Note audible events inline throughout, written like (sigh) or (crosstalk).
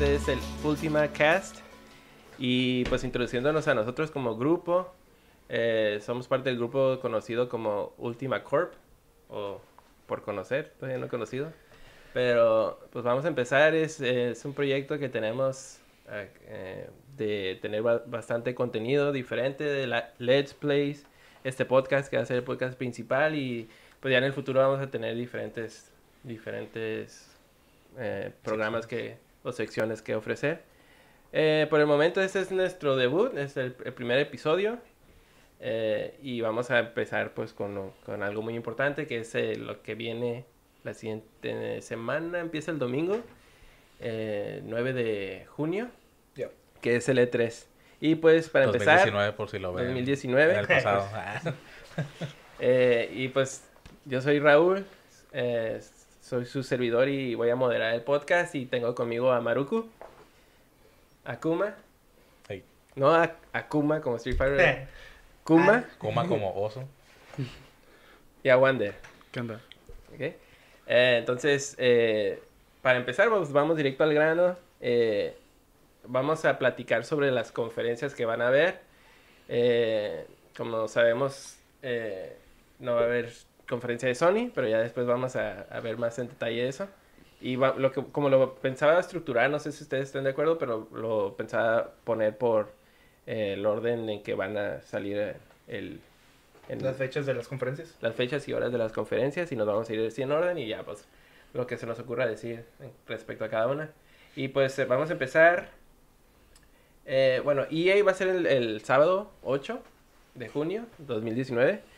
Este es el Ultima Cast. Y pues introduciéndonos a nosotros como grupo, eh, somos parte del grupo conocido como Ultima Corp, o por conocer, todavía no conocido. Pero pues vamos a empezar, es, es un proyecto que tenemos eh, de tener ba- bastante contenido diferente de la Let's Plays, este podcast que va a ser el podcast principal y pues ya en el futuro vamos a tener diferentes, diferentes eh, programas que, o secciones que ofrecer. Eh, por el momento este es nuestro debut, es el, el primer episodio eh, y vamos a empezar pues con, lo- con algo muy importante que es eh, lo que viene la siguiente semana, empieza el domingo, eh, 9 de junio, Ya. que es el E3. Y pues para empezar, 2019 por si lo ven. 2019. En el pasado. (laughs) Ah, Eh, y pues yo soy Raúl, eh, soy su servidor y voy a moderar el podcast y tengo conmigo a Maruku, Akuma, Hey. no a Akuma como Street Fighter, Eh, Kuma Coma como oso. (laughs) y a Wander. ¿Qué onda? ¿ok? Eh, entonces, eh, para empezar, pues, vamos directo al grano. Eh, vamos a platicar sobre las conferencias que van a haber. Eh, como sabemos, eh, no va a haber conferencia de Sony, pero ya después vamos a, a ver más en detalle eso. Y va- lo que, como lo pensaba estructurar, no sé si ustedes estén de acuerdo, pero lo pensaba poner por eh, el orden en que van a salir eh, el, en- Las fechas de las conferencias. las fechas y horas de las conferencias y nos vamos a ir así en orden y ya pues lo que se nos ocurra decir respecto a cada una. Y pues eh, vamos a empezar. Eh, bueno, EA va a ser el, el sábado 8 de junio 2019. (laughs)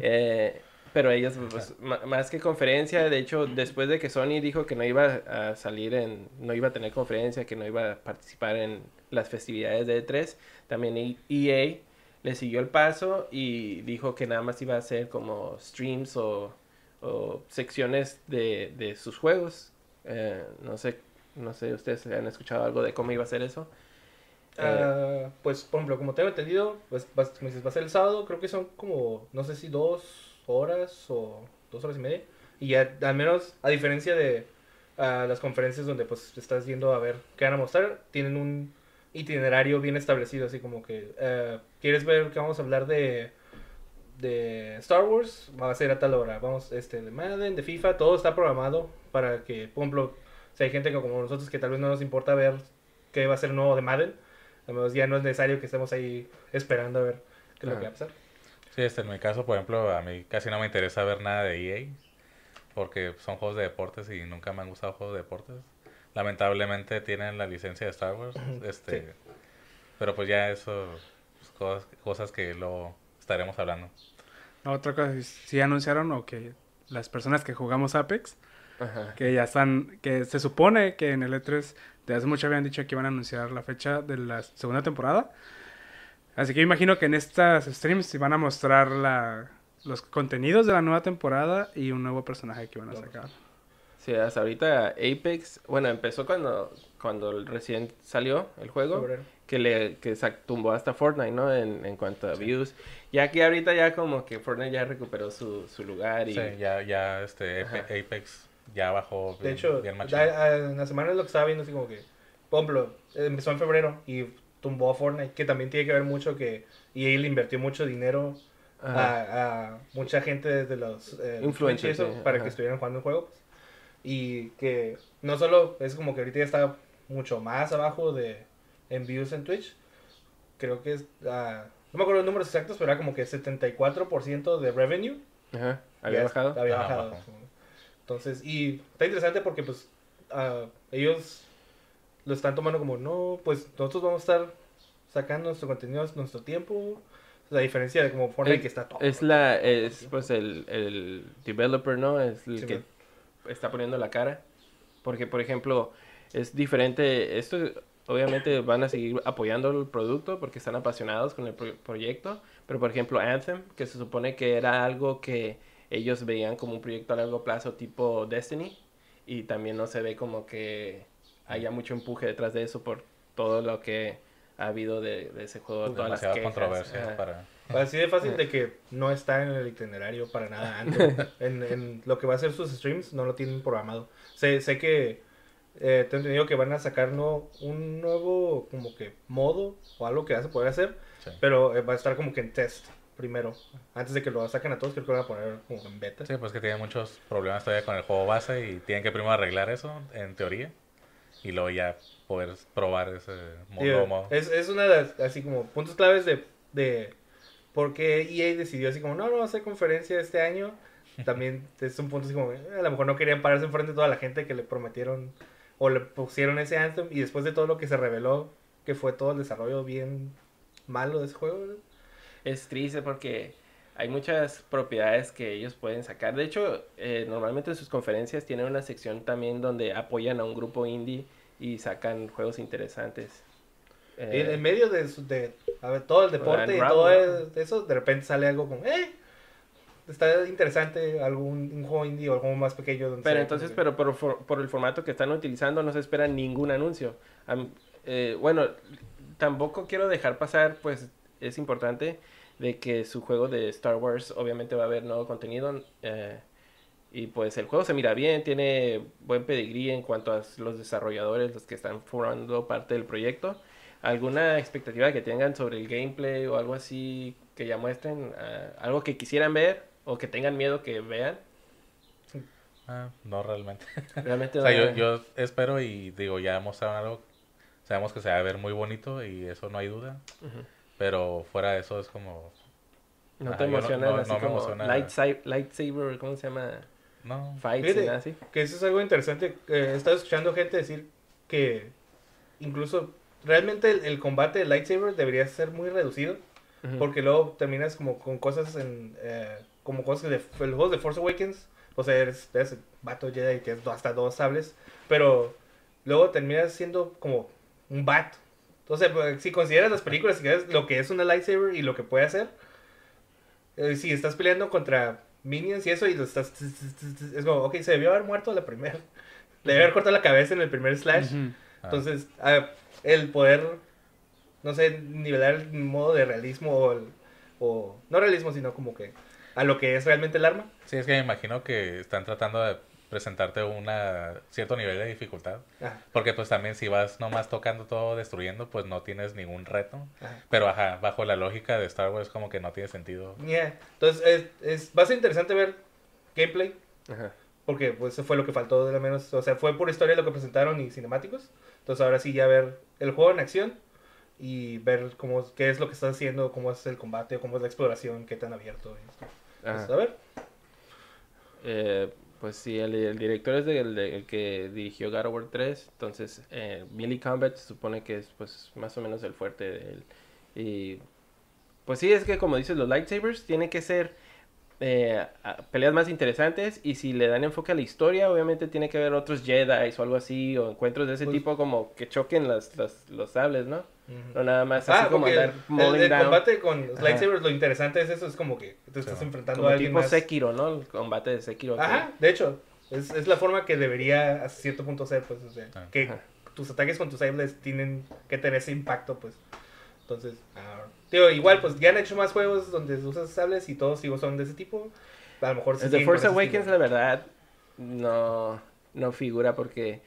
Eh, pero ellos, pues, más que conferencia, de hecho, después de que Sony dijo que no iba a salir en, no iba a tener conferencia, que no iba a participar en las festividades de E3, también EA le siguió el paso y dijo que nada más iba a hacer como streams o, o secciones de, de sus juegos. Eh, no sé, no sé, ustedes han escuchado algo de cómo iba a ser eso. Eh, Ah, pues, por ejemplo, como tengo entendido, pues va, va a ser el sábado, creo que son como, no sé si dos horas o dos horas y media. Y ya, al menos, a diferencia de ah, las conferencias donde pues estás yendo a ver qué van a mostrar, tienen un itinerario bien establecido, así como que, eh, ¿quieres ver que vamos a hablar de, de Star Wars? Va a ser a tal hora, vamos, este, de Madden, de FIFA, todo está programado para que, por ejemplo, si hay gente que como nosotros que tal vez no nos importa ver qué va a ser nuevo de Madden, al menos ya no es necesario que estemos ahí esperando a ver qué es lo que va a pasar. Sí, este, en mi caso, por ejemplo, a mí casi no me interesa ver nada de EA. Porque son juegos de deportes y nunca me han gustado juegos de deportes. Lamentablemente tienen la licencia de Star Wars. Este, Sí. Pero pues ya eso, pues, cosas, cosas que lo estaremos hablando. No, otra cosa, sí anunciaron o que las personas que jugamos Apex, ajá. que ya están, que se supone que en el E3 de hace mucho habían dicho que iban a anunciar la fecha de la segunda temporada. Así que imagino que en estas streams se van a mostrar la, los contenidos de la nueva temporada y un nuevo personaje que van a sacar. Sí, hasta ahorita Apex, bueno, empezó cuando, cuando recién salió el juego, Febrero. que le que tumbó hasta Fortnite, ¿no? En, en cuanto a views. Ya que ahorita ya como que Fortnite ya recuperó su, su lugar y... Sí, ya, ya este, Ajá. Apex ya bajó De bien, hecho, bien en la semana lo que estaba viendo, así como que, por ejemplo, empezó en febrero y tumbó a Fortnite, que también tiene que ver mucho que EA le invirtió mucho dinero a, a mucha gente desde los eh, Influencers, sí, para ajá. que estuvieran jugando el juego. Y que no solo es como que ahorita ya está mucho más abajo de en views en Twitch, creo que es, ah, no me acuerdo los números exactos, pero era como que 74% de revenue Ajá. ¿Había bajado? Había Ajá, bajado. Entonces, y está interesante porque pues ah, ellos lo están tomando como, no, pues nosotros vamos a estar sacando nuestro contenido, nuestro tiempo. La diferencia de como Fortnite Es- que está todo. Es la, es pues el, el developer, ¿no? Es el Sí, que man. está poniendo la cara. Porque, por ejemplo, es diferente. Esto, obviamente, van a seguir apoyando el producto porque están apasionados con el pro- proyecto. Pero, por ejemplo, Anthem, que se supone que era algo que ellos veían como un proyecto a largo plazo tipo Destiny. Y también no se ve como que haya mucho empuje detrás de eso por todo lo que ha habido de, de ese juego. todas las quejas. controversias Ajá. para... Así de fácil de que no está en el itinerario para nada antes. (laughs) en, en lo que va a ser sus streams no lo tienen programado. Sé, sé que eh, tengo entendido que van a sacar no, un nuevo como que modo o algo que vas a poder hacer, Sí. pero eh, va a estar como que en test primero. Antes de que lo saquen a todos, creo que lo van a poner como en beta. Sí, pues que tiene muchos problemas todavía con el juego base y tienen que primero arreglar eso, en teoría, y luego ya poder probar ese modo. es, es una de las, así como puntos claves de, de por qué EA decidió así como, no, no va a hacer conferencia este año. También es un punto así como, a lo mejor no querían pararse enfrente de toda la gente que le prometieron o le pusieron ese anthem y después de todo lo que se reveló, que fue todo el desarrollo bien malo de ese juego. ¿verdad? Es triste porque hay muchas propiedades que ellos pueden sacar. De hecho, eh, normalmente en sus conferencias tienen una sección también donde apoyan a un grupo indie y sacan juegos interesantes. Eh, en, en medio de, su- de a ver, todo el deporte y todo eso, de repente sale algo como, eh, está interesante algún un juego indie o algo más pequeño. Donde Pero entonces, pero por, por el formato que están utilizando no se espera ningún anuncio. Eh, bueno, tampoco quiero dejar pasar, pues es importante de que su juego de Star Wars obviamente va a haber nuevo contenido. eh, y pues el juego se mira bien, tiene buen pedigrí en cuanto a los desarrolladores, los que están formando parte del proyecto. ¿Alguna expectativa que tengan sobre el gameplay o algo así que ya muestren? ah, ¿Algo que quisieran ver o que tengan miedo que vean? Ah, no realmente. (laughs) Realmente O sea, no- yo, yo espero y digo, ya mostraron algo, sabemos que se va a ver muy bonito y eso no hay duda, Ujú. Pero fuera de eso es como, ¿No te yo no- no- así no me como emociona. lightsaber, lightsaber, ¿cómo se llama? no, Fights Fíjate, y nada así. Que eso es algo interesante. eh, he estado escuchando gente decir que incluso realmente el, el combate de lightsaber debería ser muy reducido. Porque luego terminas como con cosas en... eh, como cosas de... El juego de Force Awakens. O sea, eres, eres el vato Jedi que es hasta dos sables. Pero luego terminas siendo como un bat. Entonces, pues, si consideras las películas, si consideras lo que es una lightsaber y lo que puede hacer. eh, si estás peleando contra minions y eso y lo estás... Es como, ok, se debió haber muerto la primera. (laughs) Le debió haber cortado la cabeza en el primer slash. Ah, Entonces, ah, el poder, no sé, nivelar el modo de realismo o, el- o- no realismo, sino como que a lo que es realmente el arma. sí, es que me imagino que están tratando de presentarte una cierto nivel de dificultad, Ajá, porque pues también si vas nomás tocando todo, destruyendo, pues no tienes ningún reto, ajá. pero ajá, bajo la lógica de Star Wars como que no tiene sentido. Yeah. Entonces, es, es, va a ser interesante ver gameplay, Ajá. porque pues eso fue lo que faltó de lo menos, o sea, fue por historia lo que presentaron y cinemáticos. Entonces, ahora sí ya ver el juego en acción y ver cómo, qué es lo que está haciendo, cómo es el combate, cómo es la exploración, qué tan abierto es. Pues, a ver. Eh, pues sí, el, director es el que dirigió God of War 3, entonces eh, Billy Combat se supone que es pues más o menos el fuerte de él. Y pues sí, es que como dices, los lightsabers tienen que ser eh, peleas más interesantes y si le dan enfoque a la historia, obviamente tiene que haber otros Jedi o algo así, o encuentros de ese Pues- tipo como que choquen las, las- los sables, ¿no? No nada más así Ah, como andar el, el down. combate con los lightsabers, lo interesante es eso, es como que te estás Sí, enfrentando Como a alguien tipo más. Sekiro, ¿no? El combate de Sekiro. que- Ajá, de hecho, es, es la forma que debería a cierto punto ser, pues, o sea, Ah. que Ajá. tus ataques con tus sables tienen que tener ese impacto, pues. Entonces, ah, digo, igual, pues, ya han hecho más juegos donde usas sables y todos digo, son de ese tipo. A lo mejor sí con Force Awakens, estilo. la verdad, no, no figura porque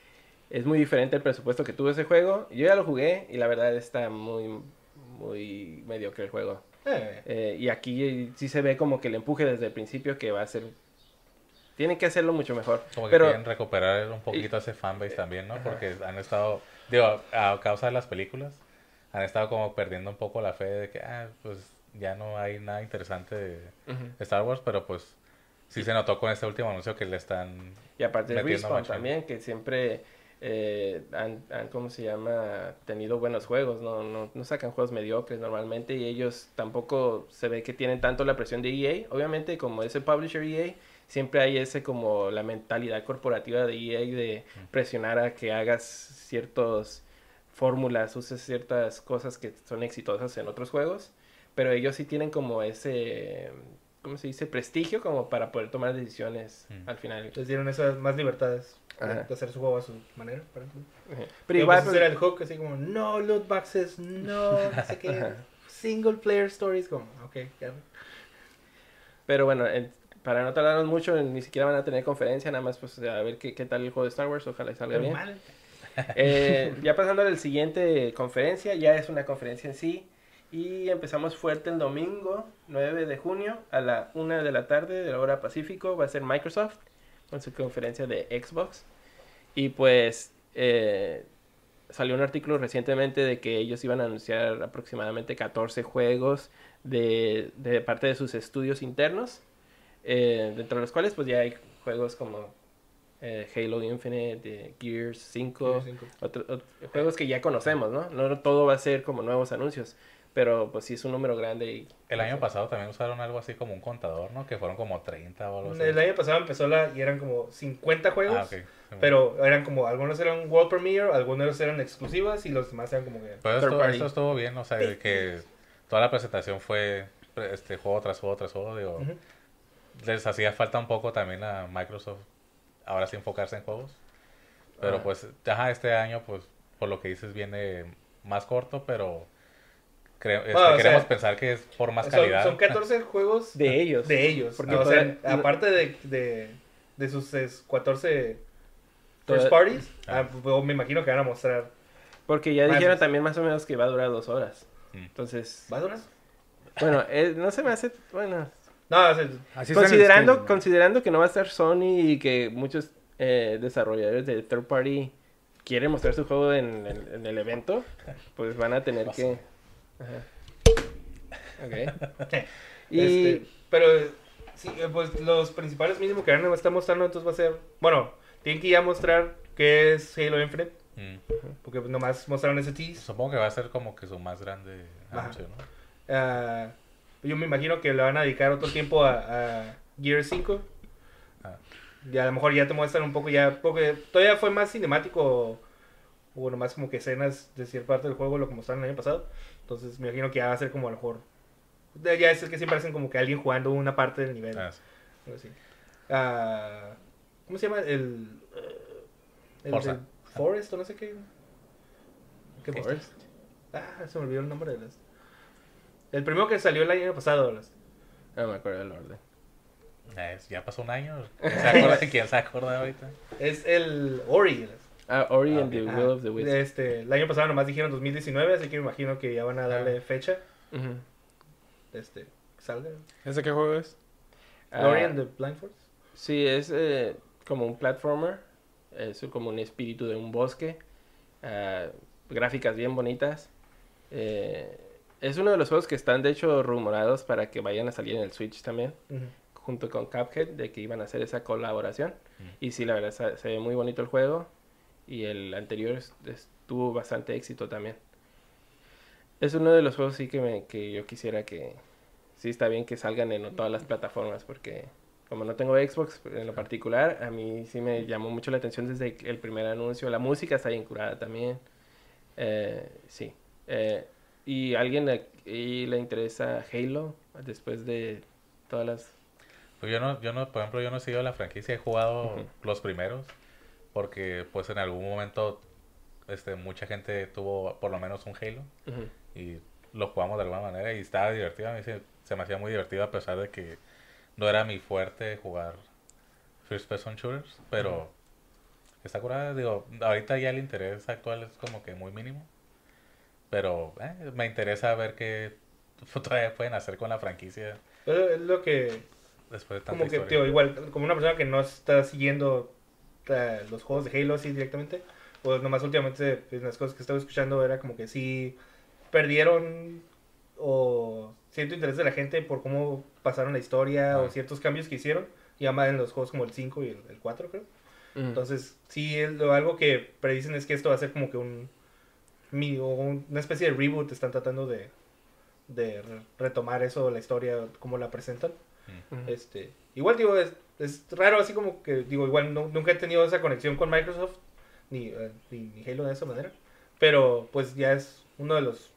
es muy diferente el presupuesto que tuvo ese juego. Yo ya lo jugué y la verdad está muy, muy mediocre el juego. Eh, Eh, y aquí sí se ve como que el empuje desde el principio que va a ser... Tienen que hacerlo mucho mejor. Como que Pero quieren recuperar un poquito ese fanbase también, ¿no? Porque han estado, digo, a causa de las películas, han estado como perdiendo un poco la fe de que, ah, pues ya no hay nada interesante de. Star Wars, pero pues sí se notó con este último anuncio que le están... Y aparte de Respawn también, que siempre eh, han, han, ¿cómo se llama? Tenido buenos juegos, ¿no? No, no sacan juegos mediocres normalmente y ellos tampoco se ve que tienen tanto la presión de EA. Obviamente, como ese publisher EA, siempre hay ese como la mentalidad corporativa de EA de presionar a que hagas ciertos fórmulas, uses ciertas cosas que son exitosas en otros juegos, pero ellos sí tienen como ese, ¿cómo se dice? Prestigio como para poder tomar decisiones Mm. al final. les dieron esas más libertades de, Ajá. de hacer su juego a su manera. por ejemplo. Pero Pero igual, pues, era el hook, así como, no loot boxes, no, no sé qué. Ajá. single player stories, como, ok, ya. Pero bueno, en- para no tardarnos mucho, ni siquiera van a tener conferencia, nada más pues a ver qué, qué tal el juego de Star Wars, ojalá y salga bien. Eh, ya pasando a la siguiente conferencia, ya es una conferencia en sí. Y empezamos fuerte el domingo 9 de junio a la 1 de la tarde de la hora Pacífico. Va a ser Microsoft con su conferencia de Xbox. Y pues eh, salió un artículo recientemente de que ellos iban a anunciar aproximadamente 14 juegos de, de parte de sus estudios internos. eh, dentro de los cuales pues ya hay juegos como eh, Halo Infinite, eh, Gears 5, Cinco. otro- ot- juegos que ya conocemos, ¿no? No todo va a ser como nuevos anuncios, pero pues sí es un número grande y... El año pasado también usaron algo así como un contador, ¿no? Que fueron como 30 o algo así. El año pasado empezó la y eran como 50 juegos. Ah, ok. Pero eran como, algunos eran World Premiere, algunos eran exclusivas y los demás eran como que... Pero esto, esto estuvo bien, o sea, que toda la presentación fue este juego tras juego tras juego, digo, Ujú. les hacía falta un poco también a Microsoft ahora sí enfocarse en juegos. Pero Ah. pues, ajá, este año, pues, por lo que dices, viene más corto, pero creo, este, Bueno, sea, queremos pensar que es por más Son, calidad. son 14 (laughs) juegos De ellos. de ellos. Porque ¿no? o sea, aparte de, de, de sus es, 14 first parties, Ah. ah, pues, me imagino que van a mostrar... Porque ya Más- dijeron también más o menos que va a durar dos horas. Mm. Entonces, ¿Va a durar? bueno, eh, no se me hace... Bueno, No, o sea, Así considerando, considerando que no va a estar Sony y que muchos eh, desarrolladores de third party quieren mostrar su juego en, en- en el evento, pues van a tener que... Ajá. Ok. (laughs) Y... Este, pero sí, eh, pues los principales mínimo que van a estar mostrando entonces va a ser, bueno, tienen que ya mostrar qué es Halo Infinite, Mm. porque pues, nomás mostraron ese tease. Supongo que va a ser como que su más grande anuncio, ¿no? Ah, yo me imagino que le van a dedicar otro tiempo a, a Gear 5. Ah. Y a lo mejor ya te muestran un poco ya, porque todavía fue más cinemático, bueno, más como que escenas de cierta parte del juego, lo que mostraron el año pasado. Entonces me imagino que ya va a ser como a lo mejor, ya es el que siempre hacen como que alguien jugando una parte del nivel. Ah, sí. así. Ah, ¿Cómo se llama? El... eh, el Forest o no sé qué. ¿Qué Forest. Ah, se me olvidó el nombre de las. El primero que salió el año pasado. No me acuerdo del orden. Eh, ya pasó un año. (laughs) ¿Quién se acuerda, ¿quién se acuerda ahorita? Es el Ori. Ah, Ori Ah, and the ok. Ajá. Will of the Wisp. Este, el año pasado nomás dijeron 2019, así que me imagino que ya van a darle Ah. fecha. Ujú. Este, que salga. ¿Ese qué juego es? Ah, Ori and the Blind Force. Sí, es eh, como un platformer. Es como un espíritu de un bosque. ah, gráficas bien bonitas. Eh, es uno de los juegos que están de hecho rumorados para que vayan a salir en el Switch también. Junto con Cuphead, de que iban a hacer esa colaboración. Y sí, la verdad se, se ve muy bonito el juego. Y el anterior es- es- tuvo bastante éxito también. Es uno de los juegos sí que, me, que yo quisiera que... Sí está bien que salgan en todas las plataformas porque como no tengo Xbox en lo particular, a mí sí me llamó mucho la atención desde el primer anuncio. La música está bien curada también. Eh, sí. Eh, ¿Y alguien le, y le interesa Halo después de todas las... Pues yo no, yo no, por ejemplo, yo no he seguido la franquicia, he jugado los primeros, porque pues en algún momento este mucha gente tuvo por lo menos un Halo y lo jugamos de alguna manera y estaba divertido, a mí se, se me hacía muy divertido a pesar de que no era mi fuerte jugar first person shooters, pero está curada, digo, ahorita ya el interés actual es como que muy mínimo, pero eh, me interesa ver qué (laughs) todavía pueden hacer con la franquicia Pero es lo que después de tanta como que, historia. tío, igual, como una persona que no está siguiendo eh, los juegos de Halo así directamente, pues nomás últimamente pues, las cosas que estaba escuchando era como que sí perdieron o cierto interés de la gente por cómo pasaron la historia Ah. o ciertos cambios que hicieron, ya más en los juegos como el 5 y el, el 4 creo. Entonces, sí, es lo- algo que predicen es que esto va a ser como que un, mi- una especie de reboot, están tratando de, de re- retomar eso, la historia, cómo la presentan. Este, igual digo, es, es raro así como que, digo, igual no- nunca he tenido esa conexión con Microsoft, ni, eh, ni, ni Halo de esa manera, pero pues ya es uno de los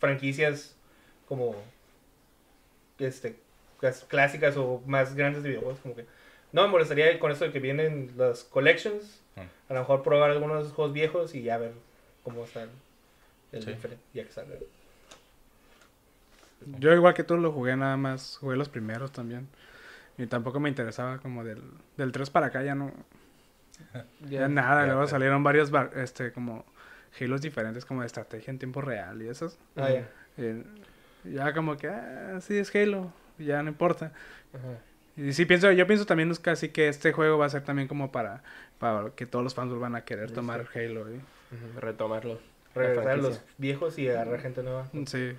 franquicias como, este, clas- clásicas o más grandes de videojuegos, como que no me molestaría con esto de que vienen las collections, Mm. a lo mejor probar algunos de esos juegos viejos y ya ver cómo están el Sí. diferente, ya que salga. Yo igual que tú lo jugué nada más, jugué los primeros también. Y tampoco me interesaba como del, del 3 para acá ya no... (laughs) Ya nada, ya, luego salieron varios bar- este como Halos diferentes como de estrategia en tiempo real y esos. Ah, ya. Eh, ya como que, ah, sí es Halo, ya no importa. Ajá. Y sí pienso, yo pienso también es casi que este juego va a ser también como para, para que todos los fans van a querer Sí, tomar Halo. ¿eh? Ujú, Retomarlo. Regresar a los viejos y agarrar gente nueva. Sí.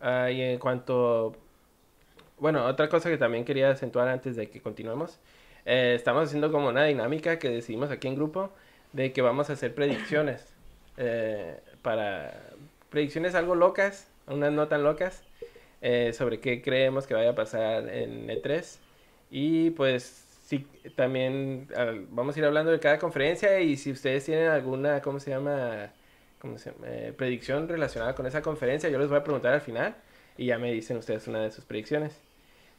Ah, y en cuanto... Bueno, otra cosa que también quería acentuar antes de que continuemos. eh, estamos haciendo como una dinámica que decidimos aquí en grupo de que vamos a hacer predicciones. eh, para... Predicciones algo locas, unas no tan locas, eh, sobre qué creemos que vaya a pasar en E3. Y pues sí, también al- vamos a ir hablando de cada conferencia y si ustedes tienen alguna, ¿cómo se llama? ¿Cómo se llama? Eh, predicción relacionada con esa conferencia, yo les voy a preguntar al final y ya me dicen ustedes una de sus predicciones.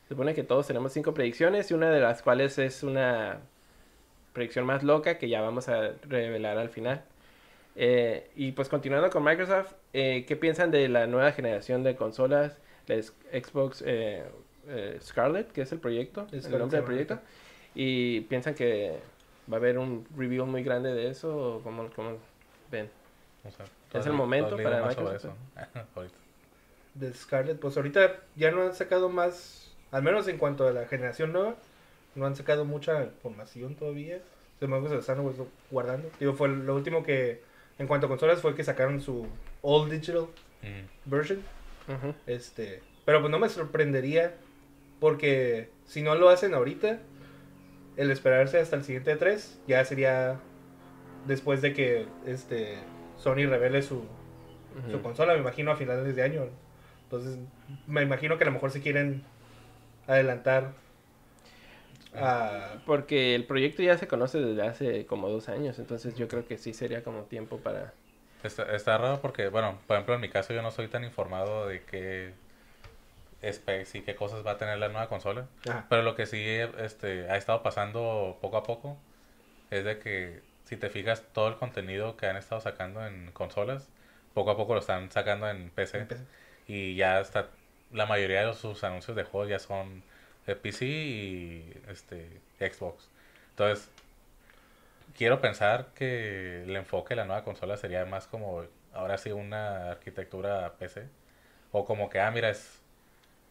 Se supone que todos tenemos cinco predicciones y una de las cuales es una predicción más loca que ya vamos a revelar al final. Eh, y pues continuando con Microsoft, eh, ¿qué piensan de la nueva generación de consolas? La es- Xbox eh, eh, Scarlett, que es el proyecto, el Scarlett nombre del proyecto. ¿Y piensan que va a haber un review muy grande de eso? ¿O cómo, cómo ven? O sea, el ¿tú has- momento para más sobre Microsoft? eso? (laughs) Ahorita. de Scarlett, pues ahorita ya no han sacado más, al menos en cuanto a la generación nueva, no han sacado mucha información todavía. Se están gu- guardando. Digo, fue lo último que, en cuanto a consolas, fue que sacaron su All Digital Mm. version. Este, pero pues no me sorprendería porque si no lo hacen ahorita, el esperarse hasta el siguiente 3 ya sería después de que este Sony revele su, su consola, me imagino a finales de año. Entonces, me imagino que a lo mejor se quieren adelantar a... Porque el proyecto ya se conoce desde hace como dos años, entonces yo creo que sí sería como tiempo para... Está, está raro porque, bueno, por ejemplo, en mi caso yo no soy tan informado de qué specs y qué cosas va a tener la nueva consola. Ajá. Pero lo que sí este, ha estado pasando poco a poco es de que si te fijas todo el contenido que han estado sacando en consolas, poco a poco lo están sacando en PC. Y ya está, la mayoría de sus anuncios de juegos ya son de PC y este, Xbox. Entonces, quiero pensar que el enfoque de la nueva consola sería más como, ahora sí, una arquitectura PC. O como que, ah, mira, es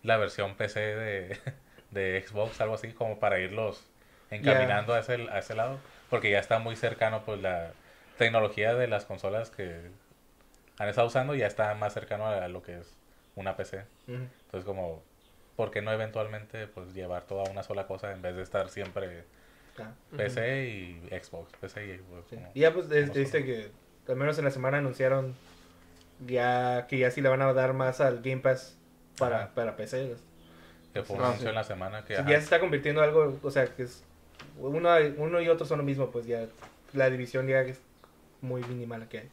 la versión PC de, (laughs) de Xbox, algo así, como para irlos encaminando a, ese, a ese lado. Porque ya está muy cercano, pues, la tecnología de las consolas que han estado usando ya está más cercano a lo que es una PC. Entonces, como, ¿por qué no eventualmente pues llevar toda una sola cosa en vez de estar siempre Ah, PC y Xbox? PC y Xbox. sí. como- Y ya pues viste que al menos en la semana anunciaron ya que ya sí le van a dar más al Game Pass para, para PC. Que fue un Ah, en la semana que... Sí, ajá, ya se está convirtiendo en algo, o sea, que es uno, uno y otro son lo mismo, pues ya la división ya es muy minimal la que hay.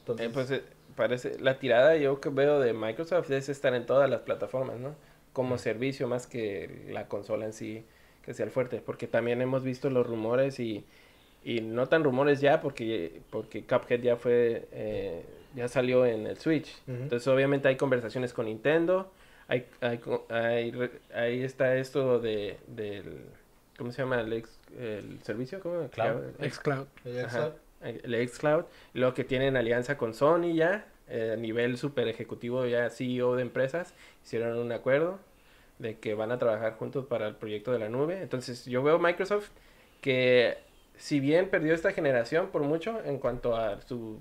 Entonces, Eh, pues eh, parece, la tirada yo que veo de Microsoft es estar en todas las plataformas, ¿no? Como servicio más que la consola en sí, que sea el fuerte, porque también hemos visto los rumores y, y no tan rumores ya, porque, porque Cuphead ya fue, eh, ya salió en el Switch. Entonces obviamente hay conversaciones con Nintendo, hay, hay, co- hay ahí está esto de, del, ¿cómo se llama? El, ex- el servicio, ¿cómo? Cloud. Xcloud. el. Xbox, el xCloud, lo que tienen alianza con Sony ya, eh, a nivel super ejecutivo ya CEO de empresas, hicieron un acuerdo de que van a trabajar juntos para el proyecto de la nube. Entonces yo veo Microsoft que si bien perdió esta generación por mucho en cuanto a su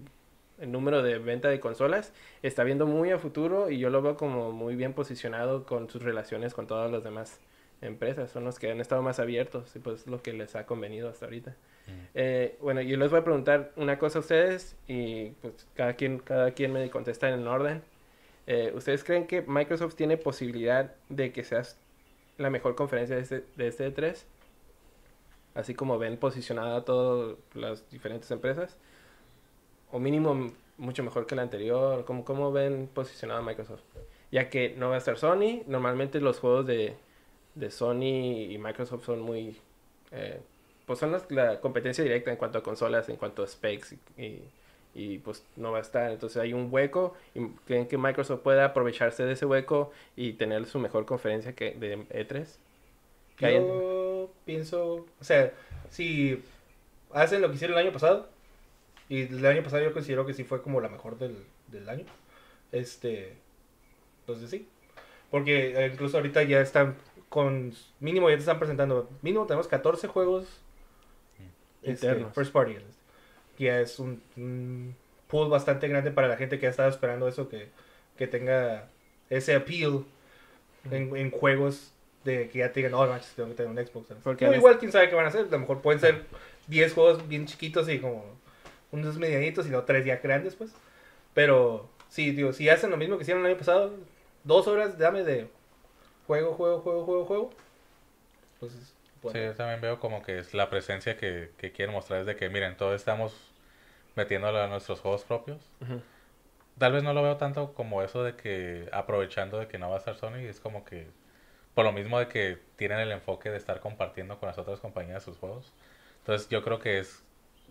el número de venta de consolas, está viendo muy a futuro y yo lo veo como muy bien posicionado con sus relaciones con todas las demás empresas. Son los que han estado más abiertos y pues lo que les ha convenido hasta ahorita. mm, Eh, bueno, yo les voy a preguntar una cosa a ustedes y pues cada quien, cada quien me contesta en orden. Eh, ¿Ustedes creen que Microsoft tiene posibilidad de que seas la mejor conferencia de este, de este E3? Así como ven posicionada todas las diferentes empresas. O mínimo mucho mejor que la anterior. ¿Cómo, cómo ven posicionada Microsoft? Ya que no va a estar Sony. Normalmente los juegos de, de Sony y Microsoft son muy... eh, pues son las- la competencia directa en cuanto a consolas, en cuanto a specs y, y- pues no va a estar. Entonces hay un hueco y creen que Microsoft puede aprovecharse de ese hueco y tener su mejor conferencia que de E3. Que hay en- Yo pienso, o sea, si hacen lo que hicieron el año pasado, y el año pasado yo considero que sí fue como la mejor del, del año, este, entonces sí, porque eh, incluso ahorita ya están con, mínimo ya te están presentando, mínimo tenemos 14 juegos este, Internos. first party, ya es un, un pool bastante grande para la gente que ha estado esperando eso, que, que tenga ese appeal en, en juegos de que ya te digan, no, manches, tengo que tener un Xbox. ¿sabes? Porque O a veces- igual, quién sabe qué van a hacer. A lo mejor pueden ser 10 juegos bien chiquitos y como unos medianitos y no tres ya grandes, pues. Pero, sí, digo, si hacen lo mismo que hicieron el año pasado, dos horas, dame de juego, juego, juego, juego, juego. Entonces, bueno. Sí, yo también veo como que es la presencia que, que quieren mostrar es de que, miren, todos estamos metiéndolo a nuestros juegos propios. Ujú. Tal vez no lo veo tanto como eso de que aprovechando de que no va a estar Sony, es como que por lo mismo de que tienen el enfoque de estar compartiendo con las otras compañías sus juegos. Entonces yo creo que es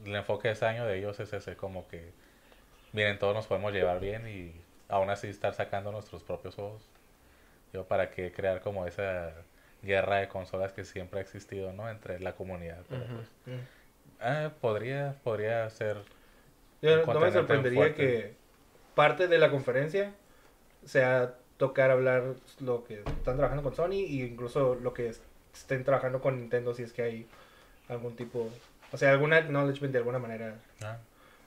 el enfoque de este año de ellos es ese, como que miren, todos nos podemos llevar bien y aún así estar sacando nuestros propios juegos. Yo para qué crear como esa guerra de consolas que siempre ha existido, ¿no? Entre la comunidad. Pero, pues, ah, podría, podría ser Yo no me sorprendería que parte de la conferencia sea tocar hablar lo que están trabajando con Sony e incluso lo que es- estén trabajando con Nintendo si es que hay algún tipo, o sea, alguna acknowledgement de alguna manera. ah,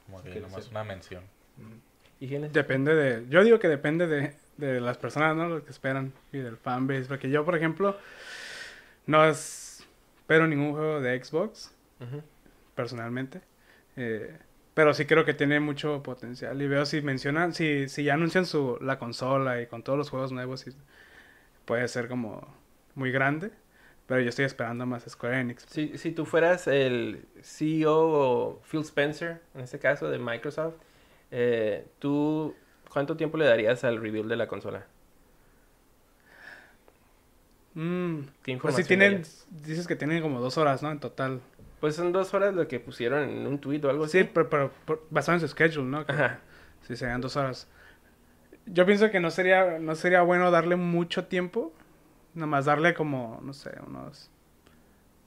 como que nomás una mención. Mm. ¿Y quién es? Depende de... Yo digo que depende de, de las personas, ¿no? Lo que esperan y del fanbase. Porque yo, por ejemplo, no es- espero ningún juego de Xbox, personalmente. Eh, pero sí creo que tiene mucho potencial. Y veo si mencionan, si, si ya anuncian su, la consola y con todos los juegos nuevos, sí, puede ser como muy grande. Pero yo estoy esperando más Square Enix. Si, si tú fueras el CEO o Phil Spencer, en este caso de Microsoft, eh, ¿tú cuánto tiempo le darías al reveal de la consola? Mm, ¿Qué pues sí información tienen, darías? dices que tienen como dos horas, ¿no? En total. Pues son dos horas lo que pusieron en un tweet o algo así. Sí, pero, pero- pero basado en su schedule, ¿no? Que Ajá. Sí, serían dos horas. Yo pienso que no sería, no sería bueno darle mucho tiempo. Nomás darle como, no sé, unos...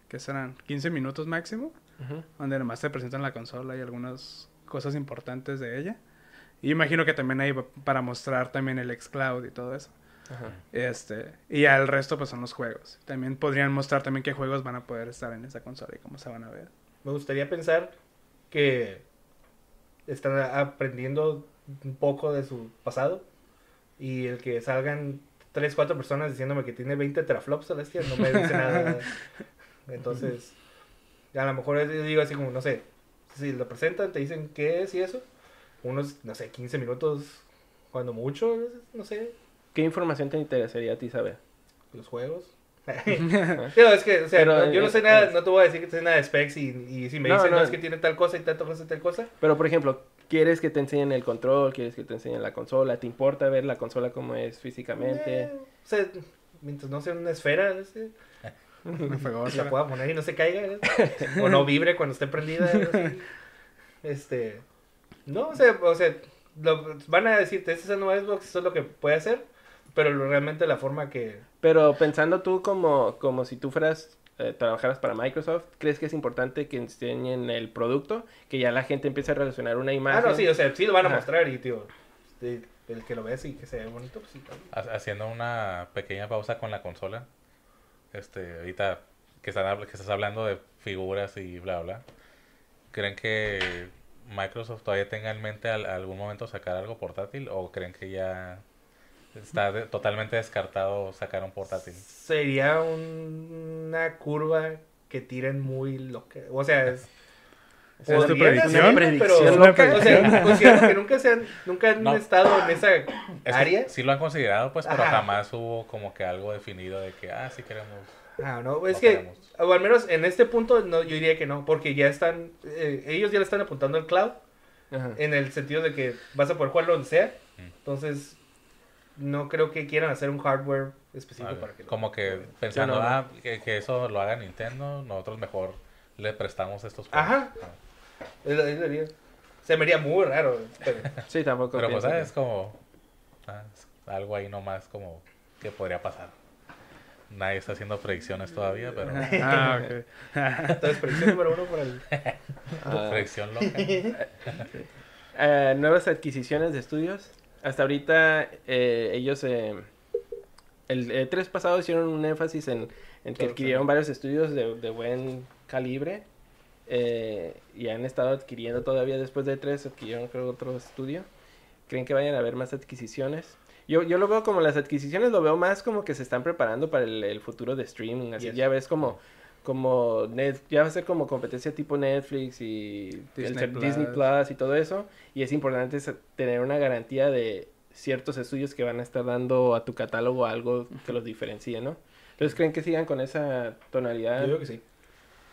¿Qué serán? 15 minutos máximo. Ujú. Donde nomás te presentan la consola y algunas cosas importantes de ella. Y imagino que también hay para mostrar también el xCloud y todo eso. Ajá. Este, y ya el resto pues son los juegos. También podrían mostrar también qué juegos van a poder estar en esa consola y cómo se van a ver. Me gustaría pensar que están aprendiendo un poco de su pasado y el que salgan tres, cuatro personas diciéndome que tiene 20 teraflops celestial no me dice nada. (laughs) Entonces, a lo mejor yo digo así como, no sé, si lo presentan, te dicen qué es y eso, unos, no sé, 15 minutos, cuando mucho, no sé, ¿Qué información te interesaría a ti saber? los juegos. (laughs) Digo, es que, o sea, Pero, no- yo no eh, sé nada, es- no te voy a decir que sé nada de specs y, y si me No, dicen, no, no. es que tiene tal cosa y tal cosa y tal cosa, Pero, por ejemplo, ¿quieres que te enseñen el control? ¿Quieres que te enseñen la consola? ¿Te importa ver la consola como es físicamente? Eh, o sea, mientras no sea una esfera, se juegosa. la pueda poner y no se caiga, o no vibre cuando esté prendida. así. Este, no, o sea, o sea lo- van a decirte, este es el nuevo Xbox, eso es lo que puede hacer, pero lo- realmente la forma que... Pero pensando tú como, como si tú fueras, eh, trabajaras para Microsoft, ¿crees que es importante que enseñen el producto? Que ya la gente empiece a relacionar una imagen. Ah, no, sí, o sea, sí lo van a Ajá. mostrar y, tío, el que lo ves y que se ve bonito, pues sí. también. Haciendo una pequeña pausa con la consola. Este, ahorita que, están, que estás hablando de figuras y bla, bla. ¿Creen que Microsoft todavía tenga en mente al- algún momento sacar algo portátil? ¿O creen que ya está de- totalmente descartado sacar un portátil? Sería un- una curva que tiren muy loca. O sea, es... (laughs) ¿Es tu predicción? pero- loca. O sea, considero que nunca, se han, nunca han No. estado en esa Es que área. sí lo han considerado, pues, pero Ajá. jamás hubo como que algo definido de que, ah, sí queremos. Ah, no, es No que, queremos. o al menos en este punto, no, yo diría que no, porque ya están, eh, ellos ya le están apuntando al cloud, Ajá. en el sentido de que vas a poder jugarlo donde sea, Mm. entonces no creo que quieran hacer un hardware específico para que... lo- como que pensando, no, no. ah, que, que eso lo haga Nintendo, nosotros mejor le prestamos estos juegos. Ajá. Ah. Es Se me haría muy raro. Pero, (laughs) Sí, tampoco. Pero pues ah, que- es como ah, es algo ahí nomás como que podría pasar. Nadie está haciendo predicciones todavía, (laughs) pero Ah, ok. entonces, predicción número uno para el. Ah, (laughs) predicción loca. eh, nuevas adquisiciones de estudios. Hasta ahorita eh, ellos, eh, el E3 pasado hicieron un énfasis en, en que adquirieron varios estudios de, de buen calibre. eh, y han estado adquiriendo todavía después de E3, adquirieron creo otro estudio. ¿Creen que vayan a haber más adquisiciones? Yo, yo lo veo como las adquisiciones, lo veo más como que se están preparando para el, el futuro de streaming. Así Yes. ya ves como, como Net- ya va a ser como competencia tipo Netflix y Disney Plus. Disney Plus y todo eso. Y es importante tener una garantía de ciertos estudios que van a estar dando a tu catálogo algo que los diferencie, ¿no? Entonces, ¿creen que sigan con esa tonalidad? Yo digo que sí.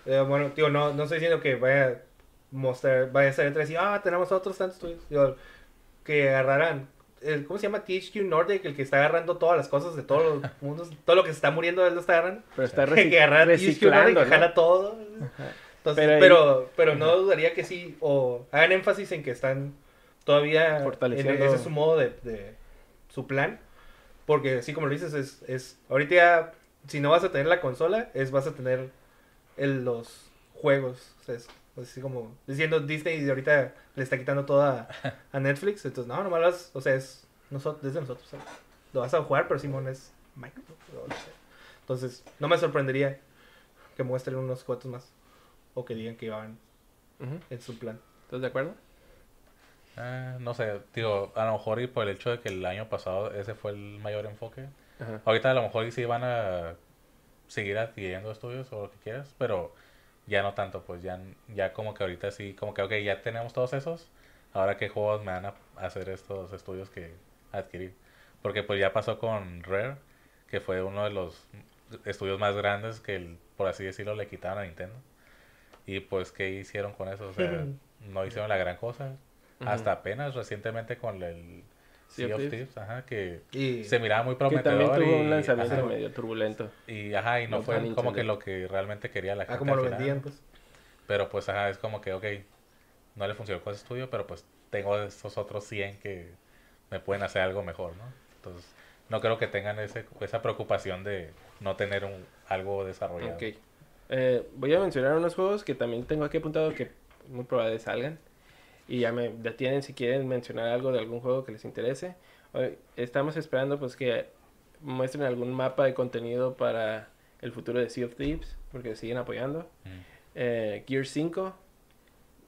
Eh, bueno, digo, no, no estoy diciendo que vaya a mostrar, vaya a ser entre y ah, tenemos otros tantos estudios. Que agarraran, el, ¿cómo se llama? THQ Nordic, el que está agarrando todas las cosas de todos los mundos, todo lo que se está muriendo, él lo está agarrando. Pero está (laughs) que reci- agarra THQ reciclando, Nordic, ¿no? jala todo. Entonces, Pero pero, no dudaría que sí, o hagan énfasis en que están todavía Fortaleciendo. en ese es su modo de, de su plan. Porque así como lo dices, es, es ahorita ya, si no vas a tener la consola, es vas a tener el, los juegos. O sea, es así como diciendo Disney y ahorita le está quitando todo a, a Netflix. Entonces, no, nomás las- o sea, es nosotros, desde nosotros. ¿sabes? Lo vas a jugar, pero Simón es no sé. Entonces, no me sorprendería que muestren unos cuantos más. O que digan que Ujú. en su plan. ¿Estás de acuerdo? Ah, no sé, digo, a lo mejor y por el hecho de que el año pasado ese fue el mayor enfoque. Ajá. Ahorita a lo mejor y sí van a seguir adquiriendo estudios o lo que quieras, pero ya no tanto, pues ya, ya como que ahorita sí, como que ok, ya tenemos todos esos, ahora qué juegos me van a hacer estos estudios que adquirir. Porque pues ya pasó con Rare, que fue uno de los estudios más grandes que, el- por así decirlo, le quitaron a Nintendo. Y pues, ¿qué hicieron con eso? O sea, (laughs) no hicieron la gran cosa. Hasta apenas recientemente con el Sea of Thieves. Thieves, ajá, que Y se miraba muy Que también prometedor tuvo y, un lanzamiento ajá, medio turbulento. y ajá, y no No fue como que lo que realmente quería la gente. ah, como lo final. vendían, pues. Pero pues ajá, es como que, ok, no le funcionó con ese estudio, pero pues tengo estos otros 100 que me pueden hacer algo mejor, ¿no? Entonces, no creo que tengan ese, esa preocupación de no tener un, algo desarrollado. Ok. Eh, voy a mencionar unos juegos que también tengo aquí apuntado que muy probable salgan. Y ya me detienen si quieren mencionar algo de algún juego que les interese. Hoy estamos esperando pues que muestren algún mapa de contenido para el futuro de Sea of Thieves, porque siguen apoyando. Mm. Eh, Gear 5,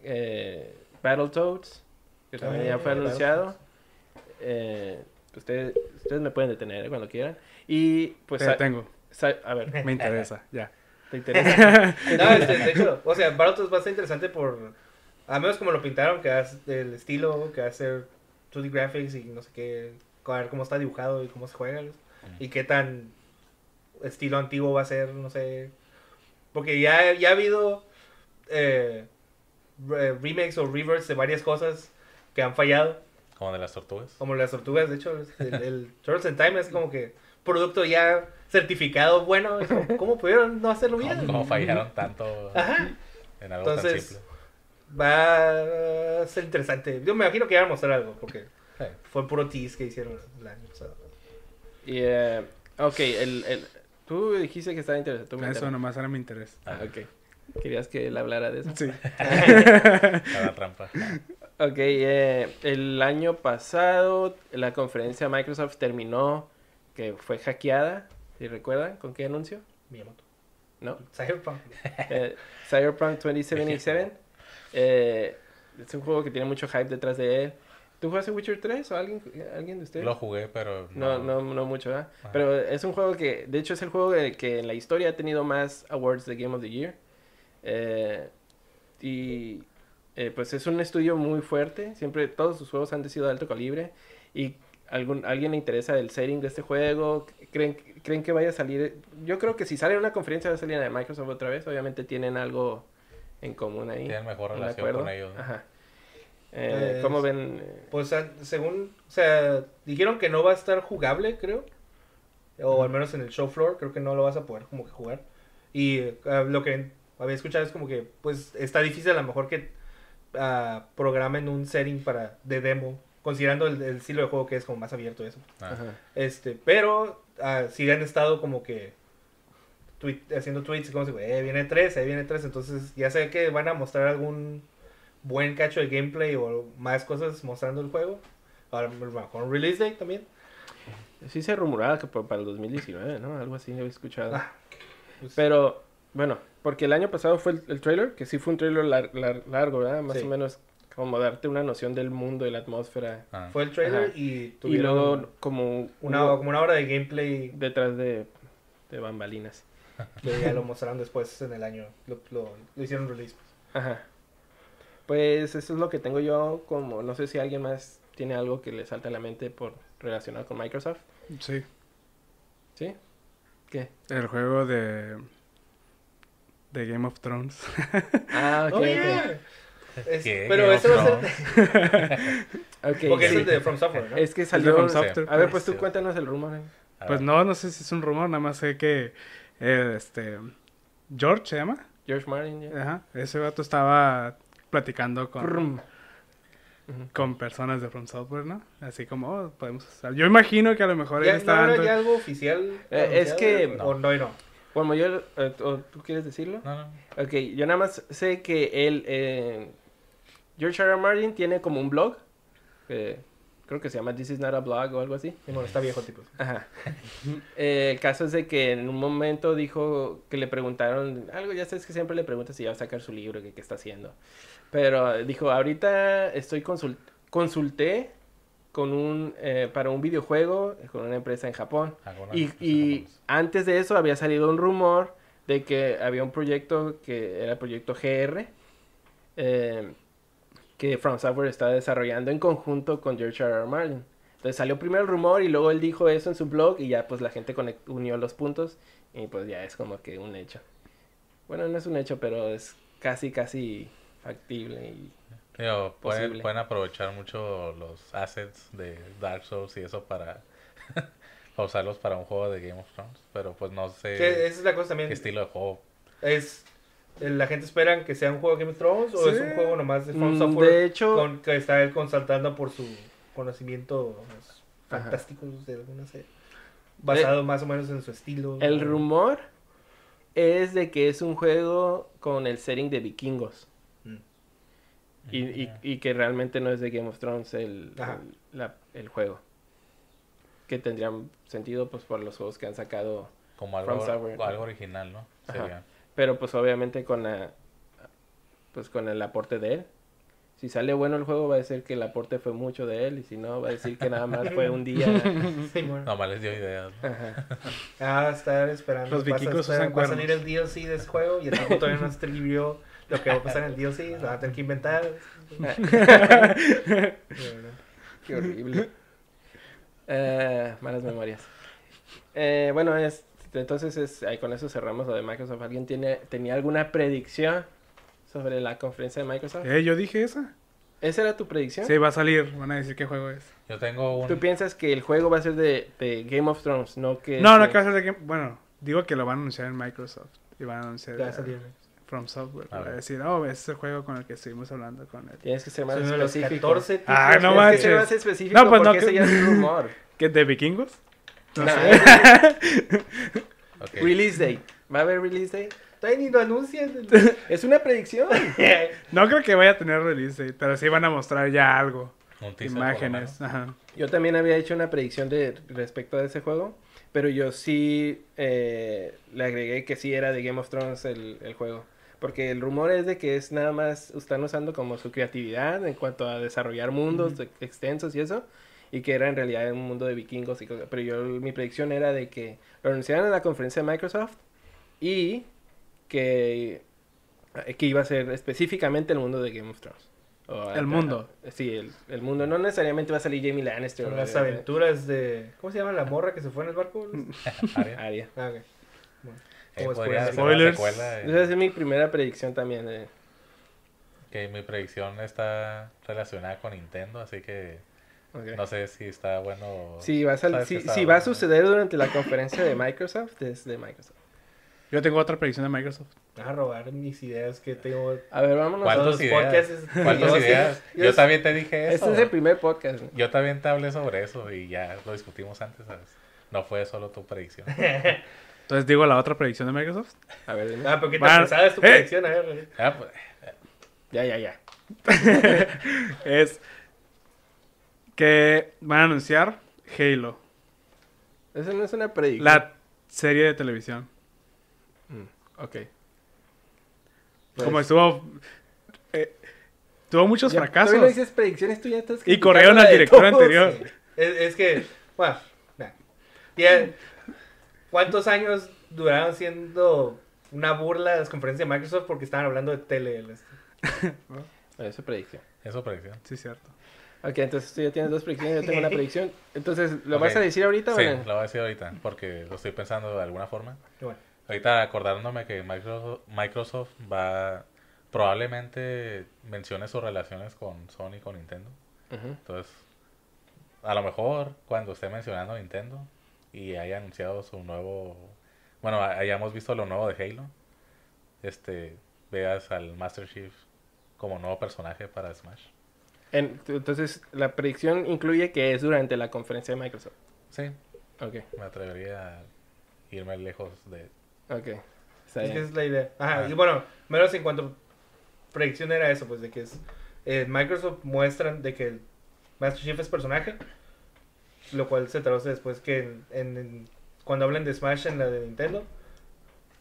eh, Battletoads, que también ya Ah, fue anunciado. Eh, ustedes, ustedes me pueden detener cuando quieran. Y pues... Te tengo. a ver, Me interesa, ya. ¿te interesa? (laughs) No, este, de hecho, o sea, Battletoads va a ser interesante por. A menos como lo pintaron, que hace el estilo, que hacer 2D graphics y no sé qué. A ver cómo está dibujado y cómo se juega. Y qué tan estilo antiguo va a ser, no sé. Porque ya, ya ha habido eh, re- remakes o reverts de varias cosas que han fallado. Como de las tortugas. Como las tortugas, de hecho, el, el Turtles in Time es como que producto ya certificado bueno. como, ¿Cómo pudieron no hacerlo bien? ¿Cómo, fallaron tanto Aja. en algo tan Entonces, simple? Va a ser interesante. Yo me imagino que van a mostrar algo, porque Sí. fue puro tease que hicieron el año pasado. Y, eh, ok, el, el, tú dijiste que estaba me Eso enteras. nomás era mi interés. Ah, ok. Querías que él hablara de eso. Sí. (laughs) Cada trampa. Ok, eh, el año pasado la conferencia de Microsoft terminó, que fue hackeada, si recuerdan, ¿con qué anuncio? Miyamoto. ¿No? Cyberpunk. Eh, Cyberpunk (laughs) 2077. Eh, es un juego que tiene mucho hype detrás de él. ¿Tú jugaste Witcher 3 o alguien, alguien de ustedes? Lo jugué, pero No, no, no mucho. Ajá. Pero es un juego que, de hecho, es el juego que, que en la historia ha tenido más awards de Game of the Year. Eh, y eh, pues es un estudio muy fuerte. Siempre todos sus juegos han sido de alto calibre. Y algún, alguien le interesa el setting de este juego. ¿Creen, ¿Creen que vaya a salir? Yo creo que si sale en una conferencia va a salir en la de Microsoft otra vez. Obviamente tienen algo en común ahí. Tienen mejor relación con ellos. ¿no? Ajá. Eh, Eh, ¿Cómo ven? Pues a- según, o sea, dijeron que no va a estar jugable, creo. O al menos en el show floor, creo que no lo vas a poder como que jugar. Y eh, lo que había escuchado es como que, pues, está difícil a lo mejor que ah, programen un setting para de demo, considerando el, el estilo de juego que es como más abierto eso. Ah, Ajá. Este, pero ah, sí han estado como que tweet- haciendo tweets como si, eh, viene 3, ahí viene 3, entonces ya sé que van a mostrar algún buen cacho de gameplay o más cosas mostrando el juego. Ahora, con un release date también. Sí se rumoraba que pa- para el 2019, ¿no? Algo así había escuchado. Ah, pues, Pero, bueno, porque el año pasado fue el, el trailer, que sí fue un trailer lar- lar- largo, ¿verdad? Más Sí. o menos como darte una noción del mundo y la atmósfera. ah. fue el trailer Ajá. y Y tuvieron luego como una, como una hora de gameplay detrás de, de bambalinas. (laughs) que ya lo mostraron después en el año. Lo, lo- lo hicieron release. pues. Ajá. Pues eso es lo que tengo yo como, no sé si alguien más tiene algo que le salta a la mente por relacionado con Microsoft. Sí. ¿Sí? ¿Qué? El juego de. de Game of Thrones. (laughs) Ah, ok, Oh, yeah. Es- ¿Qué? pero ese va a ser. (laughs) Ok, Porque es sí. el de From Software, ¿no? Es que El de salió... From Software. A ver, pues tú cuéntanos el rumor. eh. Pues no, no sé si es un rumor, nada más sé que. Eh, este. George se llama. George Martin, ya. Ajá. Ese vato estaba platicando con. Brum. con personas de From Software, ¿no? Así como, oh, podemos usar. Yo imagino que a lo mejor ¿Ya, él ¿No está habrá dando- ya algo oficial? Eh, es que- O no y no. Bueno, yo... eh, ¿o ¿Tú quieres decirlo? No, no. Ok, yo nada más sé que él... eh, George R. R. Martin tiene como un blog. eh, creo que se llama This is not a blog o algo así. Sí, bueno, está viejo tipo. Ajá. (laughs) Eh, el caso es de que en un momento dijo que le preguntaron algo, ya sabes que siempre le preguntas si ya va a sacar su libro, que qué está haciendo. Pero dijo, ahorita estoy consul- consulté con un eh, para un videojuego con una empresa en Japón. Alguna Y, y japonesa. antes de eso había salido un rumor de que había un proyecto que era el proyecto GR eh, que From Software está desarrollando en conjunto con George R. R. Martin. Entonces salió primero el rumor y luego él dijo eso en su blog y ya pues la gente conect- unió los puntos y pues ya es como que un hecho. Bueno, no es un hecho, pero es casi, casi factible. Y... Digo, pueden, Posible. pueden aprovechar mucho los assets de Dark Souls y eso para, (laughs) para usarlos para un juego de Game of Thrones. Pero pues no sé Que esa es la cosa también. qué estilo de juego. Es, ¿La gente espera que sea un juego de Game of Thrones o Sí. es un juego nomás de From Mm, Software de hecho, con, que está él consultando por su conocimiento Ajá. fantásticos de alguna serie? Basado más o menos en su estilo. el o- rumor es de que es un juego con el setting de vikingos. Mm. Y, y, y que realmente no es de Game of Thrones el, el, la- el juego. Que tendría sentido pues por los juegos que han sacado. Como algo, algo original, ¿no? Ajá. Sería. Pero pues obviamente con la, pues con el aporte de él. Si sale bueno el juego va a decir que el aporte fue mucho de él. Y si no va a decir que nada más fue un día. (laughs) Sí, bueno. Nomás les dio ideas. ¿no? Ajá. Ah, estar esperando. Los vikingos usan Va a salir el DLC de ese juego y el tipo todavía no escribió lo que va a pasar en el DLC. Lo va a tener que inventar. (laughs) Qué horrible. Eh, malas memorias. Eh, bueno, es, entonces es, ahí con eso cerramos lo de Microsoft. ¿Alguien tiene, tenía alguna predicción sobre la conferencia de Microsoft? Eh, yo dije esa. ¿Esa era tu predicción? Sí, va a salir. Van a decir qué juego es. Yo tengo un... ¿Tú piensas que el juego va a ser de, de Game of Thrones, no que... No, no, que- que va a ser de Game... Bueno, digo que lo van a anunciar en Microsoft. Y van a anunciar Ya va a salir. From Software. A Va a ver. decir, oh, ese es el juego con el que estuvimos hablando con él. Tienes que ser más específico. 14 títulos Ah, no que- Tienes que manches. ser más específico No, pues no, porque que- ese ya es un rumor. (laughs) ¿Qué? ¿De vikingos? No No, sé. (laughs) Release date. ¿Va a haber release date? Todavía ni lo anuncian. (laughs) Es una predicción. (laughs) No creo que vaya a tener release date, pero sí van a mostrar ya algo. Imágenes. Ajá. Yo también había hecho una predicción de respecto a ese juego, pero yo sí eh, le agregué que sí era de Game of Thrones el, el juego. Porque el rumor es de que es nada más, están usando como su creatividad en cuanto a desarrollar mundos extensos y eso, y que era en realidad un mundo de vikingos y cosas. Pero yo, mi predicción era de que lo anunciaran en la conferencia de Microsoft y que, que iba a ser específicamente el mundo de Game of Thrones. O, El mundo. Sí, el, el mundo. No necesariamente va a salir Jamie Lannister. Son las aventuras de. ¿Cómo se llama la morra que se fue en el barco? (laughs) Aria. Aria. Ah. Bueno, Eh, spoilers. secuela. eh, Esa es mi primera predicción también. eh. Que mi predicción está relacionada con Nintendo, así que No sé si está bueno. o- Si va a, sabes si, si va a suceder durante la conferencia de Microsoft, es de Microsoft. Yo tengo otra predicción de Microsoft. A robar mis ideas que tengo. A ver, vámonos. ¿Cuántas los ideas? podcasts. ¿Cuántas (laughs) Yo- ideas? yo- Yo también te dije eso. Este es el primer podcast. ¿no? Yo también te hablé sobre eso y ya lo discutimos antes, ¿sabes? No fue solo tu predicción. (laughs) Entonces digo la otra predicción de Microsoft. A ver, dime. Ah, pero qué Bueno, tan pesada es tu eh. predicción, a ver. Ah, pues, Ya, ya, ya. (laughs) Es que van a anunciar Halo, Eso no es una predicción. la serie de televisión. Mm, ok. Pues, Como estuvo... eh, tuvo muchos ya, fracasos. no dices predicciones, tú ya estás Y corrieron al de director todos. anterior. (laughs) Es, es que, bueno, nah. ¿cuántos años duraron siendo una burla las conferencias de Microsoft porque estaban hablando de tele? (laughs) Eso es eso predicción. Sí, cierto. Ok, entonces tú ya tienes dos predicciones, yo tengo una (laughs) predicción. Entonces, ¿lo Ok. vas a decir ahorita Sí, o no? lo voy a decir ahorita porque lo estoy pensando de alguna forma. Bueno, Ahorita acordándome que Microsoft, Microsoft va probablemente mencione sus relaciones con Sony y con Nintendo. Ujú. Entonces, a lo mejor cuando esté mencionando Nintendo y haya anunciado su nuevo, bueno, hayamos visto lo nuevo de Halo, este, veas al Master Chief como nuevo personaje para Smash. En- entonces, la predicción incluye que es durante la conferencia de Microsoft. Sí, Ok, me atrevería a irme lejos de... ok. Está es que bien. es la idea. Ajá, Ah. y bueno, menos en cuanto predicción era eso, pues de que es eh, Microsoft muestran de que el Master Chief es personaje, lo cual se traduce después que en, en- en- cuando hablen de Smash en la de Nintendo,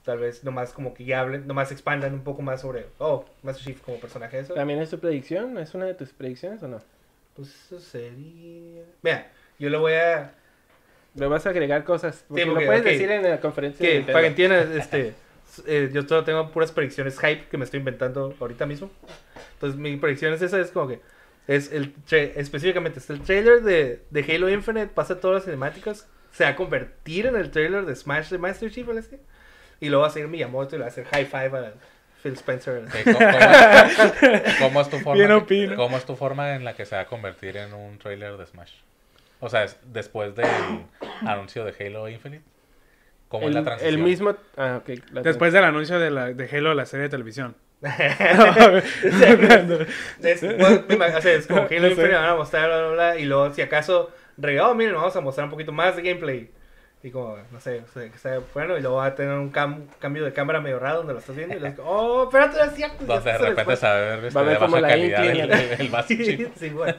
tal vez nomás como que ya hablen, nomás expandan un poco más sobre, oh, Master Chief como personaje eso. ¿También es tu predicción? ¿Es una de tus predicciones o no? Pues eso sería... Mira, yo le voy a... Le vas a agregar cosas. Porque porque, lo puedes ok. decir en la conferencia Que para que entiendan, este, (laughs) eh, yo solo tengo puras predicciones hype que me estoy inventando ahorita mismo. Entonces mi predicción es esa, es como que es el específicamente es el trailer de, de Halo Infinite, pasa todas las cinemáticas, se va a convertir en el trailer de Smash de Master Chief, ¿vale? Y luego va a ser Miyamoto y le va a hacer high five a Phil Spencer. ¿Cómo, cómo- cómo es tu forma? Bien opino. ¿Cómo es tu forma en la que se va a convertir en un trailer de Smash? O sea, es después del anuncio de Halo Infinite. ¿Cómo el, es la transición? el mismo... Ah, la Después del anuncio de, la, de Halo, la serie de televisión. (laughs) (laughs) Es, como (laughs) Halo. Infinite, van a mostrar, bla, bla, bla, y luego si acaso regado, miren, vamos a mostrar un poquito más de gameplay. Y como, no sé, o sea, que sea bueno, y luego va a tener un cam- cambio de cámara medio raro donde lo estás viendo, y luego, oh, espérate, no es cierto. ya Donde de el repente se a ver este, Va a ver de como baja la calidad el, el Master (laughs) Chief. sí, bueno.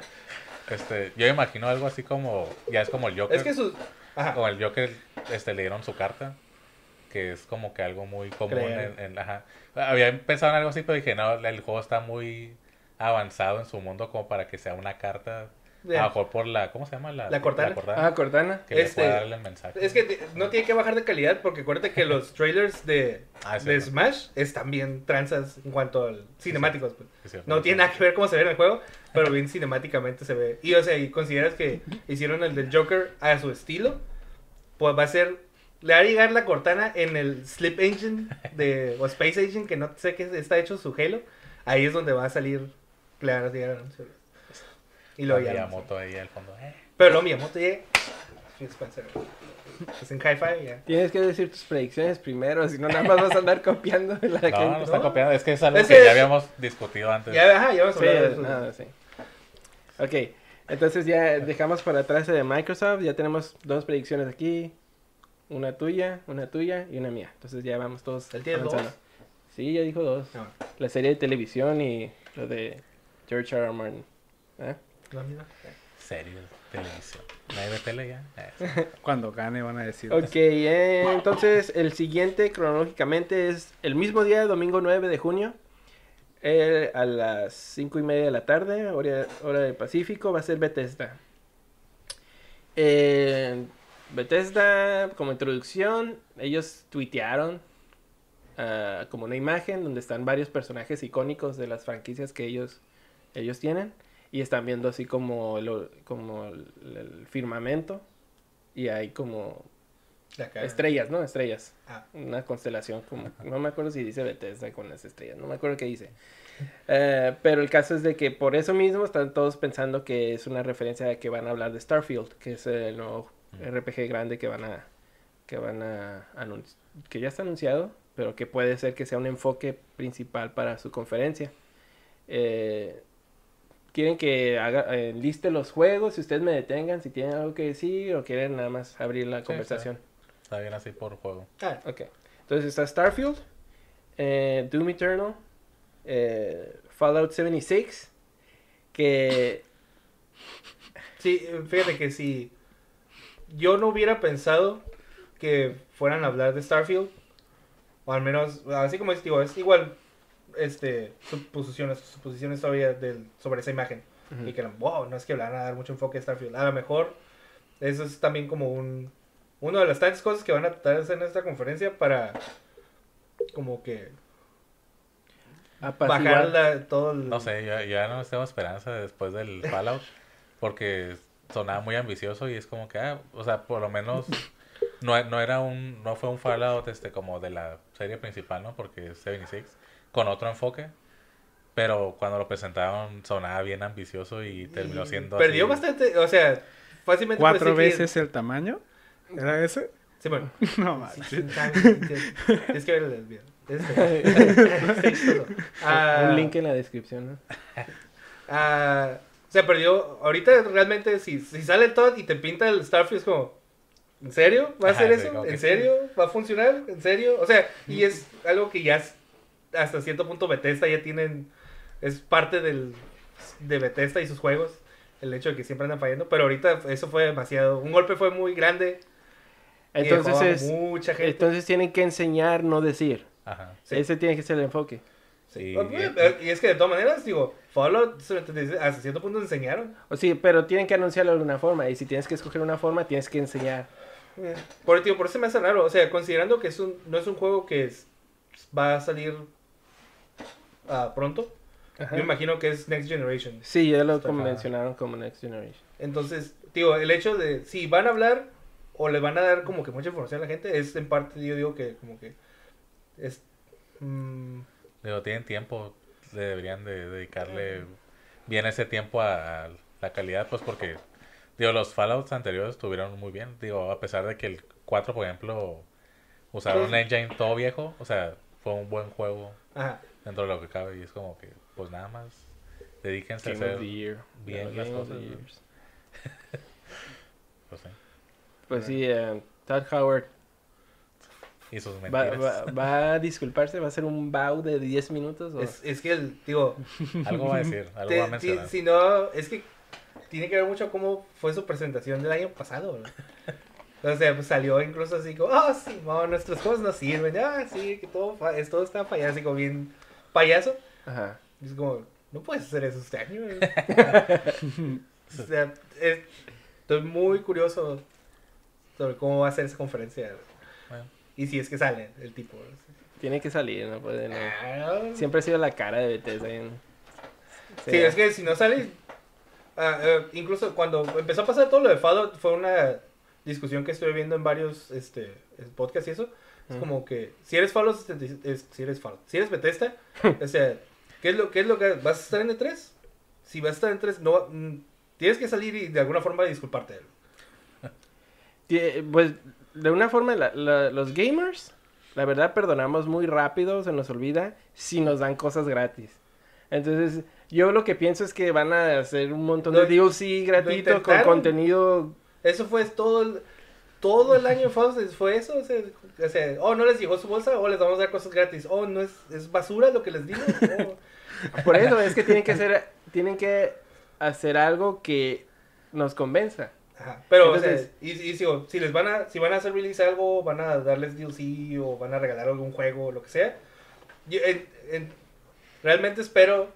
Este, yo me imagino algo así como, ya es como el Joker. Es que su... Ajá. Como el Joker este, le dieron su carta, que es como que algo muy común en, en- ajá. Había pensado en algo así, pero dije, no, el juego está muy avanzado en su mundo como para que sea una carta, a lo mejor por la, ¿cómo se llama? La, La Cortana. Ah, Cortana. que le Este, pueda darle el mensaje. Es que te- no tiene que bajar de calidad porque acuérdate que los trailers de, Ah, es de. Smash están bien tranzas en cuanto al cinemáticos. Pues. No tiene nada que ver cómo se ve en el juego, pero bien cinemáticamente se ve. Y o sea, y consideras que hicieron el del Joker a su estilo, pues va a ser le va a llegar la Cortana en el Slip Engine de o Space Engine que no sé qué está hecho su Halo. Ahí es donde va a salir le van a llegar anuncios. Y lo ya. Miyamoto ahí al fondo. eh. Pero luego Miyamoto llega. Phil Spencer. Es en hi-fi ya. Tienes que decir tus predicciones primero, si no nada más vas a andar copiando de la No, no gente. está ¿no? copiando, es que es algo Es que que- ya habíamos discutido antes. Ya, ajá, ya vamos a Sí, hablar de eso. nada, sí. Ok, entonces ya dejamos para atrás de Microsoft, ya tenemos dos predicciones aquí, una tuya, una tuya y una mía. Entonces ya vamos todos ¿Él tiene avanzando. dos? Sí, ya dijo dos. No, La serie de televisión y lo de George R. R. Martin. ¿Eh? Mira. Series, televisión. ¿No hay de tele ya? (laughs) Cuando gane van a decir. Ok, eh, entonces el siguiente cronológicamente es el mismo día, domingo 9 de junio, eh, a las 5 y media de la tarde, hora, hora del Pacífico, va a ser Bethesda. Eh, Bethesda, como introducción, ellos tuitearon ah, como una imagen donde están varios personajes icónicos de las franquicias que ellos, ellos tienen. Y están viendo así como el, como el- el firmamento. Y hay como. Estrellas, ¿no? Estrellas. Ah. Una constelación como... No me acuerdo si dice Bethesda con las estrellas. No me acuerdo qué dice. Eh, pero el caso es de que por eso mismo están todos pensando que es una referencia a que van a hablar de Starfield, que es el nuevo RPG grande que van a, que van a que ya está anunciado, pero que puede ser que sea un enfoque principal para su conferencia. Eh, quieren que haga, eh, liste los juegos, si ustedes me detengan, si tienen algo que decir o quieren nada más abrir la Sí, conversación. Está bien así por juego. Ah, Ok. Entonces está Starfield, eh, Doom Eternal, eh, Fallout 76, que... Sí, fíjate que si yo no hubiera pensado que fueran a hablar de Starfield, o al menos, así como es, digo, es igual este, suposiciones, suposiciones todavía del, sobre esa imagen. Y que, wow, no es que le van a dar mucho enfoque a Starfield. A lo mejor eso es también como un, una de las tantas cosas que van a tratar de hacer en esta conferencia para como que apaciguar- bajar la, todo el... No sé, ya, ya no tengo esperanza después del Fallout. Porque sonaba muy ambicioso y es como que, ah, o sea, por lo menos no, no era un, no fue un Fallout este como de la serie principal, ¿no? Porque es 76, con otro enfoque. Pero cuando lo presentaron sonaba bien ambicioso y terminó y siendo Perdió así. bastante, o sea, fácilmente... ¿Cuatro decir que- veces el tamaño? ¿Era ese? Sí, bueno. (laughs) No, manches. sí, Es que ver el video. Este. (laughs) Ah, Un link en la descripción, ¿no? (laughs) ah, se perdió. Ahorita realmente, si, si sale el Todd y te pinta el Starfield, es como. ¿En serio? ¿Va a sí, eso? ¿En serio? ¿Va a funcionar? ¿En serio? O sea, y es algo que ya hasta cierto punto Bethesda ya tienen. Es parte del, de Bethesda y sus juegos. El hecho de que siempre andan fallando. Pero ahorita eso fue demasiado. Un golpe fue muy grande. y dejó Entonces, a es, mucha gente. entonces tienen que enseñar, no decir. Ajá. Sí. Ese tiene que ser el enfoque. Sí, Ah, pues, eh, Y es que de todas maneras, digo, Fallout 76, hasta cierto punto enseñaron. O sí, pero tienen que anunciarlo de alguna forma. Y si tienes que escoger una forma, tienes que enseñar. Eh, Por, tío, por eso me hace raro. O sea, considerando que es un, no es un juego que es- va a salir ah, pronto, Ajá. yo imagino que es Next Generation. Sí, ya lo mencionaron como Next Generation. Entonces, digo, el hecho de si van a hablar o le van a dar como que mucha información a la gente, es en parte, yo digo que como que es... mm, Digo, tienen tiempo, le deberían de dedicarle bien ese tiempo a, a la calidad, pues porque, digo, los Fallouts anteriores estuvieron muy bien, digo, a pesar de que el 4, por ejemplo, usaron un engine todo viejo, o sea, fue un buen juego ajá. Dentro de lo que cabe y es como que, pues nada más, dedíquense a Game hacer, of the Year. bien las Game of the cosas, (laughs) pues, sí. Pues sí, eh, Todd Howard y sus va, mentiras. va- va a disculparse, va a hacer un bow de 10 minutos. O... Es, es que, el, digo, (laughs) Algo va a decir, algo te- va a mencionar. si no, es que tiene que ver mucho cómo fue su presentación del año pasado. ¿no? (laughs) O sea, pues salió incluso así como, ah, sí, no, nuestros juegos no sirven, ah, sí, que todo, es, todo está fallado, así como bien payaso. Ajá. Y es como, no puedes hacer eso este año. güey". (laughs) o sea, es- estoy muy curioso sobre cómo va a ser esa conferencia. Bueno. Y si es que sale el tipo. Tiene que salir, no puede. no. Ah, Siempre ha sido la cara de Bethesda. en- Sí, es que si no sale. ah, eh, incluso cuando empezó a pasar todo lo de Fallout, fue una discusión que estuve viendo en varios este, podcasts y eso. Es como que si eres Fallout, 76 es- si eres Fallout, si eres Bethesda, (laughs) o sea, ¿qué es lo, qué es lo que vas a estar en E3? Si vas a estar en E3, no, mm, tienes que salir y de alguna forma disculparte. de Pues de una forma, la- la- los gamers, la verdad, perdonamos muy rápido, se nos olvida, si nos dan cosas gratis. Entonces, yo lo que pienso es que van a hacer un montón de DLC gratuito con contenido. Eso fue todo el, todo el año fue eso. O sea, o sea, oh, no les llegó su bolsa, o les vamos a dar cosas gratis. Oh, no es, es basura lo que les digo. Oh. Por eso es que tienen que hacer, tienen que hacer algo que nos convenza. Ajá, Pero, Entonces- o sea, y, y si, les van a, si van a hacer release algo, van a darles DLC o van a regalar algún juego o lo que sea. yo, en- en- realmente espero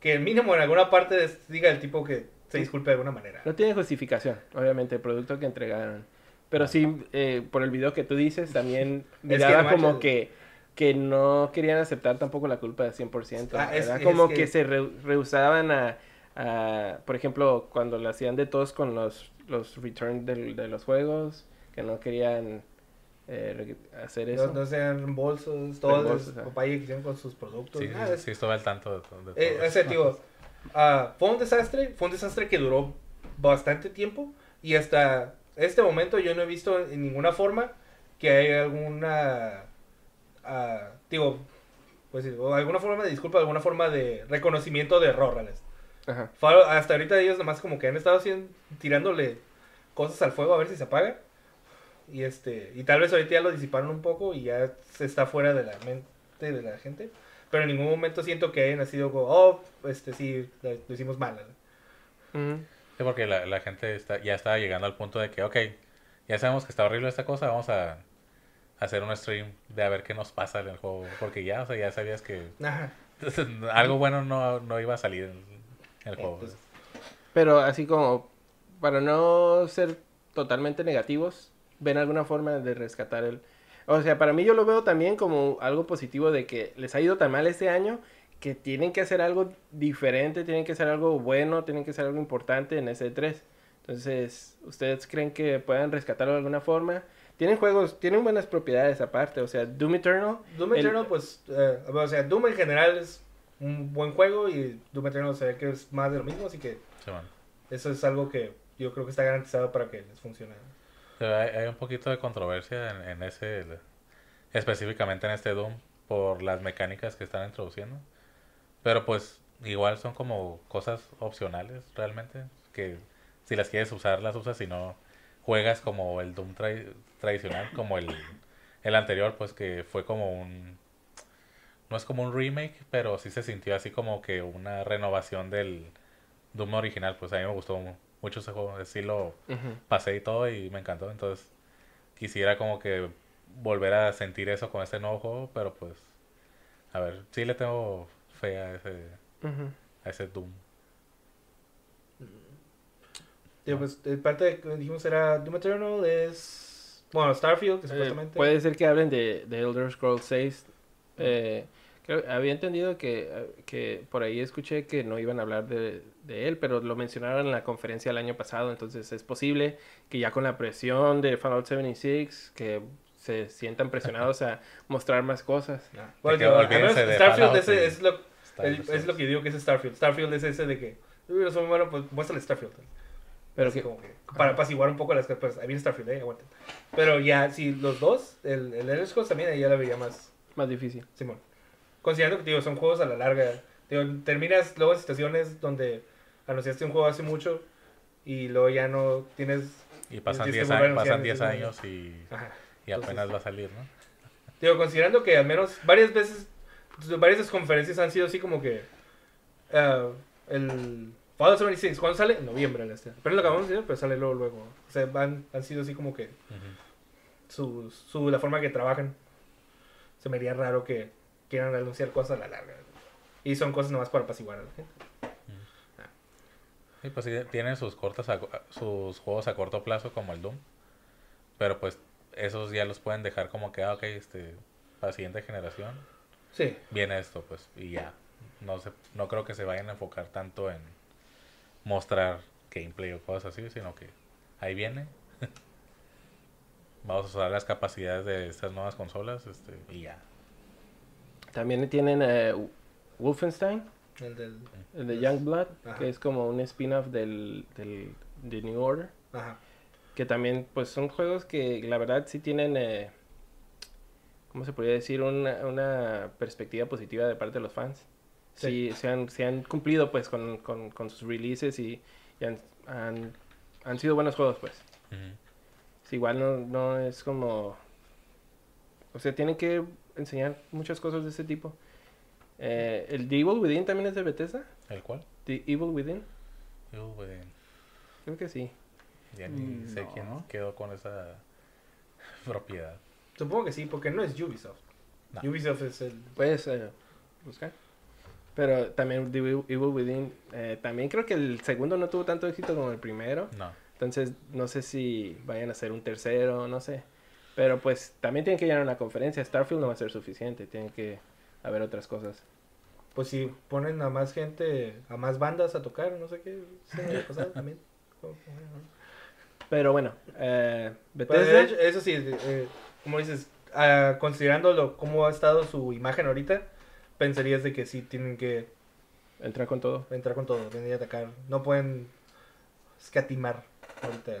que mínimo en alguna parte diga el tipo que se disculpe de alguna manera. No tiene justificación, obviamente, el producto que entregaron. Pero sí, eh, por el video que tú dices, también (laughs) que miraba no como manches. que, que no querían aceptar tampoco la culpa de 100%. Ah, es- ¿verdad? es como que- que, se re- rehusaban a, a, por ejemplo, cuando lo hacían de todos con los, los return del- de los juegos, que no querían eh, hacer eso. No, no sean reembolsos, todo Reembolsos, papaya que hicieron con sus productos. Sí, nada, es- sí, estuve al tanto de, to- de Eh, todo o sea, eso. digo, ah, fue un desastre, fue un desastre que duró bastante tiempo y hasta este momento yo no he visto en ninguna forma que hay alguna, ah, digo, pues alguna forma de disculpa, alguna forma de reconocimiento de error, Alex. Ajá. Hasta ahorita ellos nomás como que han estado haciendo, tirándole cosas al fuego a ver si se apaga. Y este, y tal vez ahorita ya lo disiparon un poco y ya se está fuera de la mente de la gente. Pero en ningún momento siento que hayan sido como, oh, este sí, lo hicimos mal. Ujú. Sí, porque la, la gente está, ya estaba llegando al punto de que, ok, ya sabemos que está horrible esta cosa, vamos a hacer un stream de a ver qué nos pasa en el juego. Porque ya, o sea, ya sabías que Ajá. algo bueno no, no iba a salir en el juego. Entonces, Pero así como, para no ser totalmente negativos, ¿ven alguna forma de rescatar el... O sea, para mí yo lo veo también como algo positivo de que les ha ido tan mal este año que tienen que hacer algo diferente, tienen que hacer algo bueno, tienen que hacer algo importante en ese 3. Entonces, ¿ustedes creen que puedan rescatarlo de alguna forma? Tienen juegos, tienen buenas propiedades aparte, o sea, Doom Eternal. Doom el- Eternal, pues, eh, o sea, Doom en general es un buen juego y Doom Eternal se ve que es más de lo mismo, así que Sí, man. eso es algo que yo creo que está garantizado para que les funcione. Pero hay, hay un poquito de controversia en, en ese, el- específicamente en este Doom, por las mecánicas que están introduciendo. Pero pues igual son como cosas opcionales realmente, que si las quieres usar, las usas, si no juegas como el Doom tra- tradicional, como el, el anterior, pues que fue como un... No es como un remake, pero sí se sintió así como que una renovación del Doom original. Pues a mí me gustó mu- mucho ese juego, sí lo pasé y todo y me encantó. Entonces quisiera como que volver a sentir eso con este nuevo juego, pero pues a ver, sí le tengo fe a ese, a ese Doom. Digo, pues, parte de que dijimos era Doom Eternal es, bueno, Starfield, que Eh, supuestamente... puede ser que hablen de, de Elder Scrolls 6. Eh, creo- había entendido que, que por ahí escuché que no iban a hablar de, de él, pero lo mencionaron en la conferencia el año pasado, entonces es posible que ya con la presión de Fallout 76, que se sientan presionados (laughs) a mostrar más cosas. Bueno, que Starfield y es lo, En es lo que digo que es Starfield. Starfield es ese de que, "Uy, no soy bueno, pues muéstrale Starfield. Pero que, como que, para apaciguar un poco las cosas, pues ahí viene Starfield, eh, aguanten. Pero ya, si los dos, el, el Elder Scrolls también ahí ya la vería más, más difícil. Simón. Considerando que, digo, son juegos a la larga. Digo, terminas luego en situaciones donde anunciaste un juego hace mucho y luego ya no tienes... Y pasan Tienes 10 que volver a años, pasan anunciar, 10 entonces, años y, Ajá. y apenas va a salir, ¿no? Digo, considerando que al menos varias veces, varias de sus conferencias han sido así como que... ah, el Fallout 76, ¿cuándo sale? En noviembre. Este. Pero lo acabamos de decir, pero sale luego, luego. O sea, han, han sido así como que su, su, la forma que trabajan. Se me haría raro que quieran anunciar cosas a la larga. Y son cosas nomás para apaciguar a la gente. Sí, pues sí, tienen sus cortas a- sus juegos a corto plazo como el Doom. Pero pues esos ya los pueden dejar como que, ah, ok, este, para la siguiente generación Sí. viene esto, pues, y ya. No se, no creo que se vayan a enfocar tanto en mostrar gameplay o cosas así, sino que ahí viene. (laughs) Vamos a usar las capacidades de estas nuevas consolas, este, y ya. También tienen eh, Wolfenstein, El del... el de Youngblood, Ajá. que es como un spin-off del, del de New Order. Ajá. que también pues son juegos que la verdad sí tienen eh, ¿cómo se podría decir? Una, una perspectiva positiva de parte de los fans sí, se, han, se han cumplido pues con, con, con sus releases y, y han, han, han sido buenos juegos pues. Sí, igual no, no es como o sea tienen que enseñar muchas cosas de ese tipo Eh, el The Evil Within también es de Bethesda ¿El cual? The Evil Within Yo, güey, creo que sí ya ni Mm, sé no. quién quedó con esa (laughs) propiedad. Supongo que sí, porque no es Ubisoft. No. Ubisoft es el... Puedes eh, buscar. Pero también The Evil Within, eh, también creo que el segundo no tuvo tanto éxito como el primero. No. Entonces no sé si vayan a hacer un tercero, no sé. Pero pues también tienen que llenar una conferencia. Starfield no va a ser suficiente, tienen que haber otras cosas. Pues si ponen a más gente, a más bandas a tocar, no sé qué. Había pasado también. Pero bueno, eh, Bethesda, eso sí, eh, como dices, ah, considerándolo cómo ha estado su imagen ahorita, pensarías de que sí tienen que entra con todo. entrar con todo, venir a atacar. No pueden escatimar ahorita.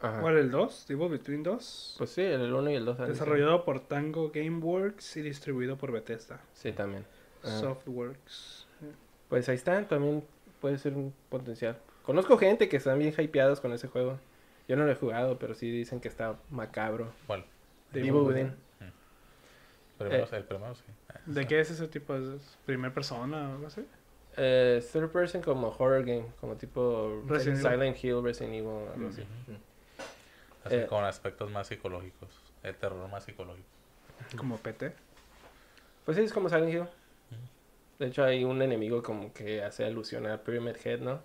Ajá. ¿Cuál, el 2? Evil Between 2. Pues sí, el 1 y el 2. Desarrollado por Tango Gameworks y distribuido por Bethesda. Sí, también. Ajá. Softworks. Pues ahí está, también puede ser un potencial. Conozco gente que están bien hypeados con ese juego. Yo no lo he jugado, pero sí dicen que está macabro. Bueno, The De Evil Within. primero, Eh. el primero sí. ¿De qué es ese tipo? ¿Es primer persona o algo así? Eh, third person como horror game, como tipo Resident Evil. Silent Hill, Resident Evil, algo así. Ujú. Así Eh. con aspectos más psicológicos. El terror más psicológico. Como PT. Pues sí, es como Silent Hill. De hecho, hay un enemigo como que hace alusión a Pyramid Head, ¿no?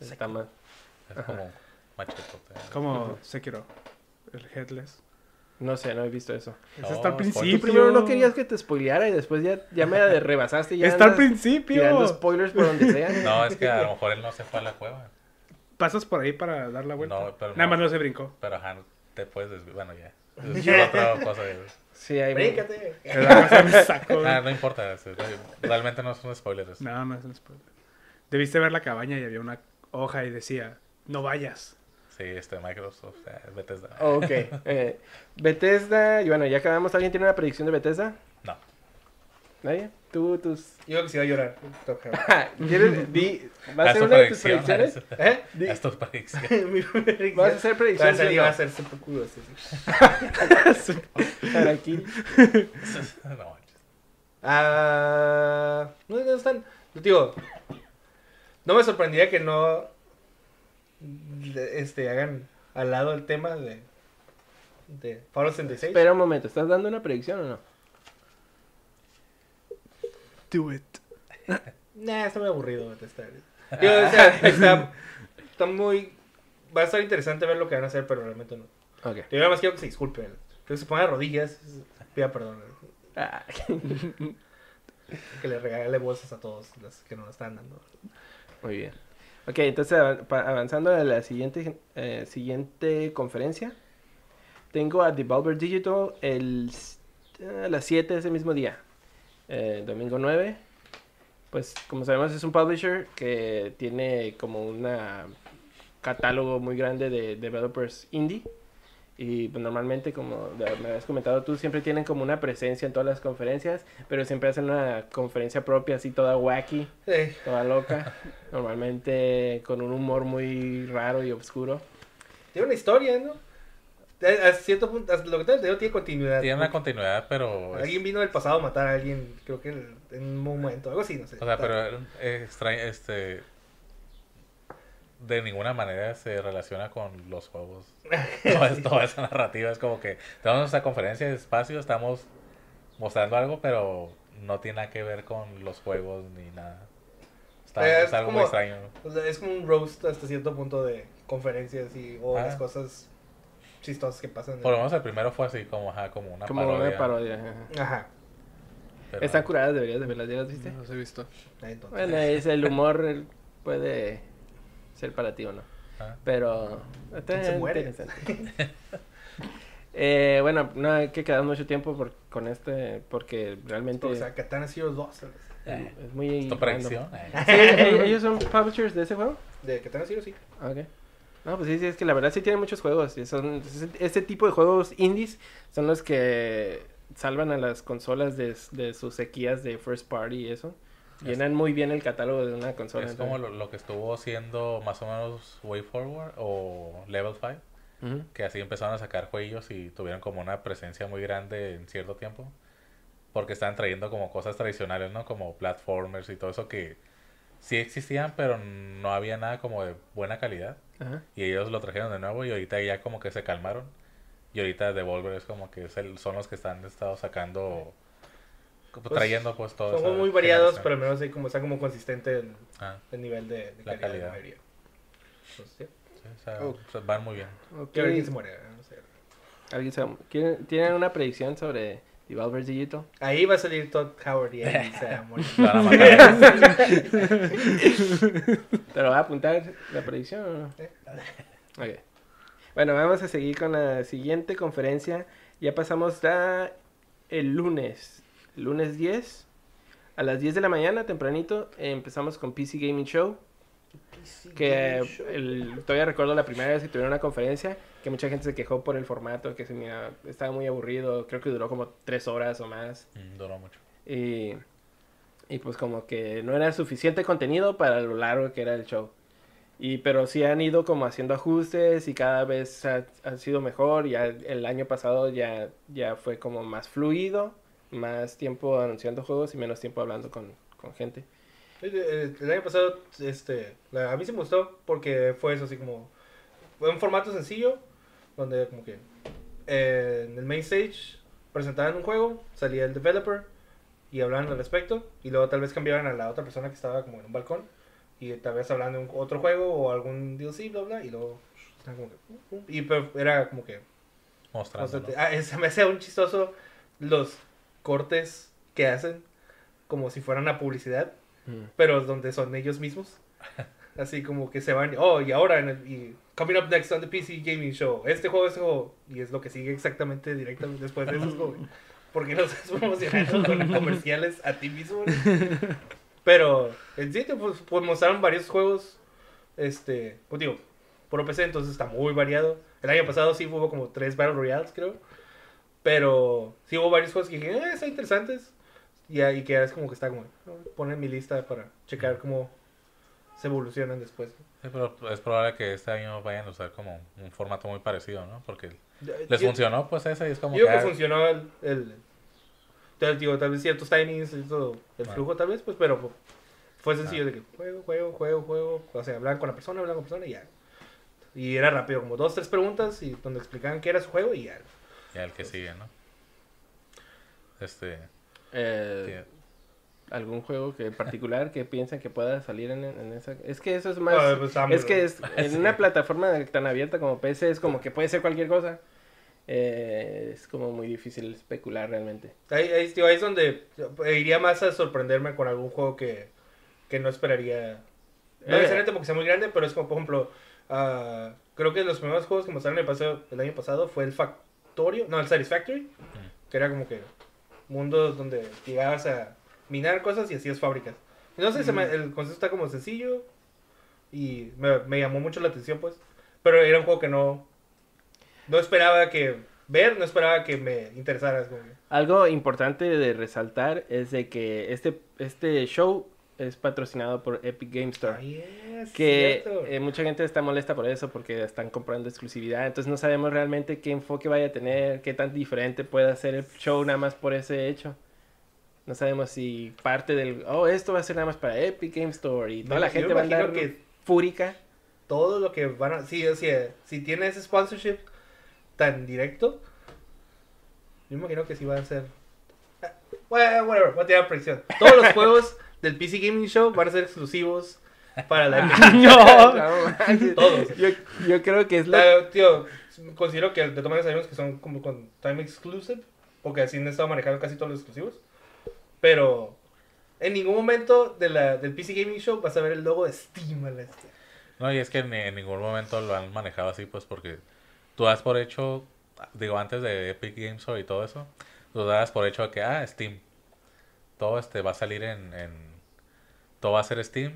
Está más. Es Ajá. como machetote. Como Sekiro. El Headless. No sé, no he visto eso. Ese No, está al spoiler. Tú principio. primero no querías que te spoileara y después ya, ya me (laughs) rebasaste y ya Está al principio. tirando spoilers por donde sea. No, es que a lo mejor él no se fue a la cueva. Pasas por ahí para dar la vuelta. No, pero Nada no. más no se brincó. Pero ajá, te puedes desviar. Bueno, ya. (laughs) Es otra cosa. ya. Sí, hay Bríncate. Me el saco. (laughs) Ah, no importa. es- Realmente no es un spoiler. eso. No, no es un spoiler. Debiste ver la cabaña y había una hoja y decía, no vayas. Sí, este Microsoft, sea, Bethesda. Ok. (laughs) Eh, Bethesda, y bueno, ya acabamos. ¿Alguien tiene una predicción de Bethesda? No. ¿Nadie? Tú, tus... Yo que se iba a llorar. (laughs) ¿Quieres? Di... ¿Vas a hacer una de tus predicciones? (laughs) ¿Eh? Di- haz tu predicción. Mi predicción. ¿Vas a hacer Va predicciones? iba a no? ser súper curioso. sí. Harakiri. no manches. Ah, no, no están. Digo, no me sorprendería que no este hagan al lado el tema de de Fallout 76. Espera un momento, ¿estás dando una predicción o no? Do it. (laughs) Nah, está muy aburrido. Digo, o sea, (laughs) está, está muy va a estar interesante ver lo que van a hacer, pero realmente no. Ok. Yo nada más quiero que se disculpen. Que se pongan de rodillas, pida perdón. Ah, (laughs) Que le regale bolsas a todos los que nos están dando. muy bien. Ok, entonces avanzando a la siguiente, eh, siguiente conferencia. Tengo a Devolver Digital el, a las 7 de ese mismo día. eh, domingo 9. Pues como sabemos es un publisher que tiene como un catálogo muy grande de developers indie. Y pues, normalmente, como me habías comentado tú, siempre tienen como una presencia en todas las conferencias, pero siempre hacen una conferencia propia así toda wacky, Sí. toda loca. (laughs) Normalmente con un humor muy raro y oscuro. Tiene una historia, ¿no? A, a cierto punto, lo que tengo entendido tiene continuidad. Tiene una continuidad, pero. es- Alguien vino del pasado a matar a alguien, creo que en en un momento, algo así, no sé. O sea, pero eh, extraño, este. De ninguna manera se relaciona con los juegos. (laughs) Toda, toda esa narrativa es como que tenemos nuestra conferencia de espacio, estamos mostrando algo, pero no tiene nada que ver con los juegos ni nada. Está, Eh, es es algo como- muy extraño. Es como un roast hasta cierto punto de conferencias y o Ah. las cosas chistosas que pasan. Por lo menos el primero fue así, como, ajá, como una como parodia. una parodia. ajá. Ajá. pero- Están curadas, deberías de verlas, ¿ya las viste? No los he visto. Entonces. Bueno, es el humor puede ser para ti o no. Ah. Pero está ¿Quién se muere? (laughs) Eh, bueno, no hay que quedar mucho tiempo por- con este porque realmente O sea, Katana Zero 2. ¿sabes? Eh, es muy ¿Es tu random. predicción? Eh. Sí, ¿e- ¿Ellos son publishers de ese juego? De Katana Zero, sí. Ah, Ok. No, pues sí, sí, es que la verdad sí tiene muchos juegos. y son, ese tipo de juegos indies son los que salvan a las consolas de, de sus sequías de first party y eso. Llenan muy bien el catálogo de una consola. Es como lo, lo que estuvo haciendo más o menos Way Forward o Level 5. Ujú. que así empezaron a sacar juegos y tuvieron como una presencia muy grande en cierto tiempo. Porque estaban trayendo como cosas tradicionales, ¿no? Como platformers y todo eso que sí existían, pero no había nada como de buena calidad. Ajá. Y ellos lo trajeron de nuevo y ahorita ya como que se calmaron. Y ahorita Devolver es como que es el- son los que están estado sacando, como Pues, trayendo pues todo. Son muy variados, generación. pero al menos ahí como, está como consistente el, Ah, el nivel de, de La calidad, de calidad. la mayoría. Entonces, sí. sí, o sea, o sea, van muy bien. Ok. Quiero ver quién se muere. no sé. ¿Alguien sabe- ¿Quieren- ¿Tienen una predicción sobre Devolver Digital? Ahí va a salir Todd Howard y ahí se va a morir. (laughs) (laughs) ¿Te lo va a apuntar la predicción o no? Eh. Ok. Bueno, vamos a seguir con la siguiente conferencia. Ya pasamos a el lunes. Lunes 10. A las 10 de la mañana, tempranito, empezamos con PC Gaming Show. que el, todavía recuerdo la primera vez que tuvieron una conferencia que mucha gente se quejó por el formato, que se mira, estaba muy aburrido, creo que duró como tres horas o más. Mm, duró mucho. Y, y pues como que no era suficiente contenido para lo largo que era el show. Y pero sí han ido como haciendo ajustes y cada vez ha, ha sido mejor. Ya el año pasado ya, ya fue como más fluido, más tiempo anunciando juegos y menos tiempo hablando con, con gente. El, el- el año pasado, este, la- a mí sí me gustó porque fue eso así como, fue un formato sencillo, donde como que eh, en el main stage presentaban un juego, salía el developer y hablaban al respecto, y luego tal vez cambiaban a la otra persona que estaba como en un balcón, y tal vez hablaban de un, otro juego o algún DLC, bla, bla, y luego, como que, uh, uh, y pero era como que Mostrando. o sea, te- ah, (laughs) se me hace un chistoso los cortes que hacen como si fueran una publicidad, pero donde son ellos mismos. (laughs) Así como que se van, oh, y ahora, en el, y coming up next on the PC Gaming Show, este juego, este juego, y es lo que sigue exactamente directamente después de esos juegos. (laughs) Porque no estás promocionando (laughs) con comerciales a ti mismo. güey? Pero en sí, pues, pues, mostraron varios juegos, este, pues digo, por PC, entonces está muy variado. El año pasado sí hubo como tres Battle Royales, creo. Pero sí hubo varios juegos que dije, eh, están interesantes. Y ahí que es como que está como, poner en mi lista para checar cómo se evolucionan después. Sí, pero es probable que este año vayan a usar como un formato muy parecido, ¿no? Porque les Yo- funcionó pues ese y es como Yo ah, que funcionó el, el tal, digo, tal vez ciertos timings y todo, el Ah. flujo tal vez, pues, pero fue sencillo de que juego, juego, juego, juego, o sea, hablaban con la persona, hablaban con la persona y ya. Y era rápido, como dos, tres preguntas y donde explicaban qué era su juego y ya. Ya el que sigue, ¿no? Este, Eh. ¿Algún juego que en particular que piensan que pueda salir en, en esa? Es que eso es más... Ah, pues, AMLO. es que es, (laughs) en una plataforma tan abierta como PC es como que puede ser cualquier cosa. Eh, es como muy difícil especular realmente. Ahí, ahí, digo, ahí es donde iría más a sorprenderme con algún juego que, que no esperaría. No Eh. necesariamente porque sea muy grande, pero es como, por ejemplo, ah, creo que los primeros juegos que mostraron el, pasado, el año pasado fue el Factorio, no, el Satisfactory, que era como que mundos donde llegabas a minar cosas y hacías fábricas. No sé, se me- el concepto está como sencillo y me, me llamó mucho la atención, pues. Pero era un juego que no, no esperaba que ver, no esperaba que me interesara. Algo importante de resaltar es de que este, este show es patrocinado por Epic Game Store. Que eh, mucha gente está molesta por eso porque están comprando exclusividad entonces no sabemos realmente qué enfoque vaya a tener qué tan diferente pueda ser el show nada más por ese hecho no sabemos si parte del oh esto va a ser nada más para Epic Game Store y toda la imagino- gente va a andar que fúrica todo lo que van a... Sí, o sea, si tiene ese sponsorship tan directo, yo imagino que sí va a ser... Bueno, whatever, voy a tirar predicción. Todos los (laughs) juegos del PC Gaming Show van a ser exclusivos para la (laughs) no, (laughs) no. Todos. yo, yo creo que es lo Ah, tío, considero que de todas maneras sabemos que son como con time exclusive, porque así han estado manejando casi todos los exclusivos. Pero en ningún momento de la, del PC Gaming Show vas a ver el logo de Steam. la. No, y es que ni- en ningún momento lo han manejado así, pues porque tú das por hecho, digo, antes de Epic Games Store y todo eso, tú das por hecho que, ah, Steam. Todo este va a salir en, en todo va a ser Steam.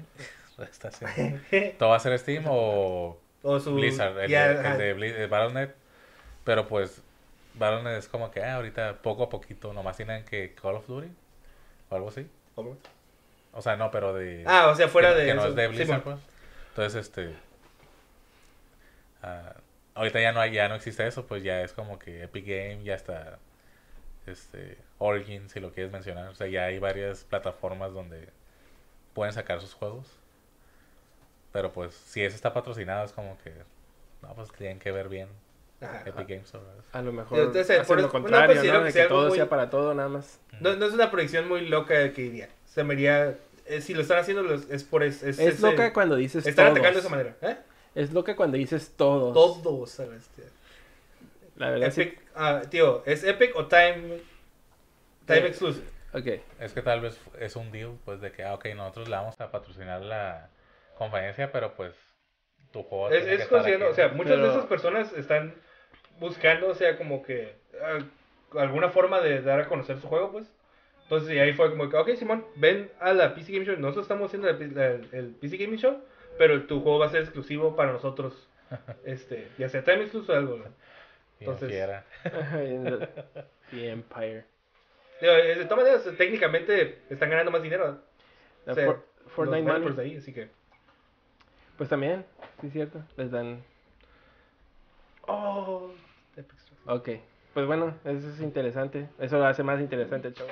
(laughs) (laughs) Todo va a ser Steam o (laughs) O su... Blizzard, el, de, el el Battle.net. Pero pues, Battle.net es como que, ah, ahorita poco a poquito, nomás tienen que Call of Duty o algo así. ¿Cómo? O sea, no, pero de... Ah, o sea, fuera que, de que no eso. es de Blizzard, pues. Entonces, este... ah, ahorita ya no hay, ya no existe eso, pues ya es como que Epic Game, ya está... Este... Origin, si lo quieres mencionar. O sea, ya hay varias plataformas donde pueden sacar sus juegos. Pero pues, si eso está patrocinado, es como que... No, pues tienen que ver bien Ajá, Epic. Games a lo mejor Entonces, hacen por lo contrario ¿no? que de sea que todo muy- sea para todo nada más No, no es una predicción muy loca que diría. Se me haría... eh, si lo están haciendo los- es por... Es, es, es ese- loca cuando dices Están todos. atacando de esa manera. ¿Eh? es loca cuando dices todos Todos a la bestia. La verdad sí Epic, ah, tío, ¿es Epic o Time, time Eh, Exclusive? ok Es que tal vez es un deal, pues, de que, ah, ok, nosotros le vamos a patrocinar la conferencia, pero pues tu juego Es, tiene que es estar considerando, aquí, o sea, muchas de Pero- esas personas están buscando, o sea, como que ah, alguna forma de dar a conocer su juego, pues. Entonces, y ahí fue como que, ok, Simón, ven a la PC Gaming Show. Nosotros estamos haciendo la la- el, PC Gaming Show, pero tu juego va a ser exclusivo para nosotros. (laughs) Este, ya sea Time Exclusive o algo. ¿no? Entonces-. (laughs) The Empire. Digo, eh, De todas maneras, técnicamente están ganando más dinero. La O sea, For- los Fortnite developers Money. ahí, así que. Pues también, sí es cierto. Les dan. Oh, Epic Store. Ok. Pues bueno, eso es interesante. Eso lo hace más interesante el show.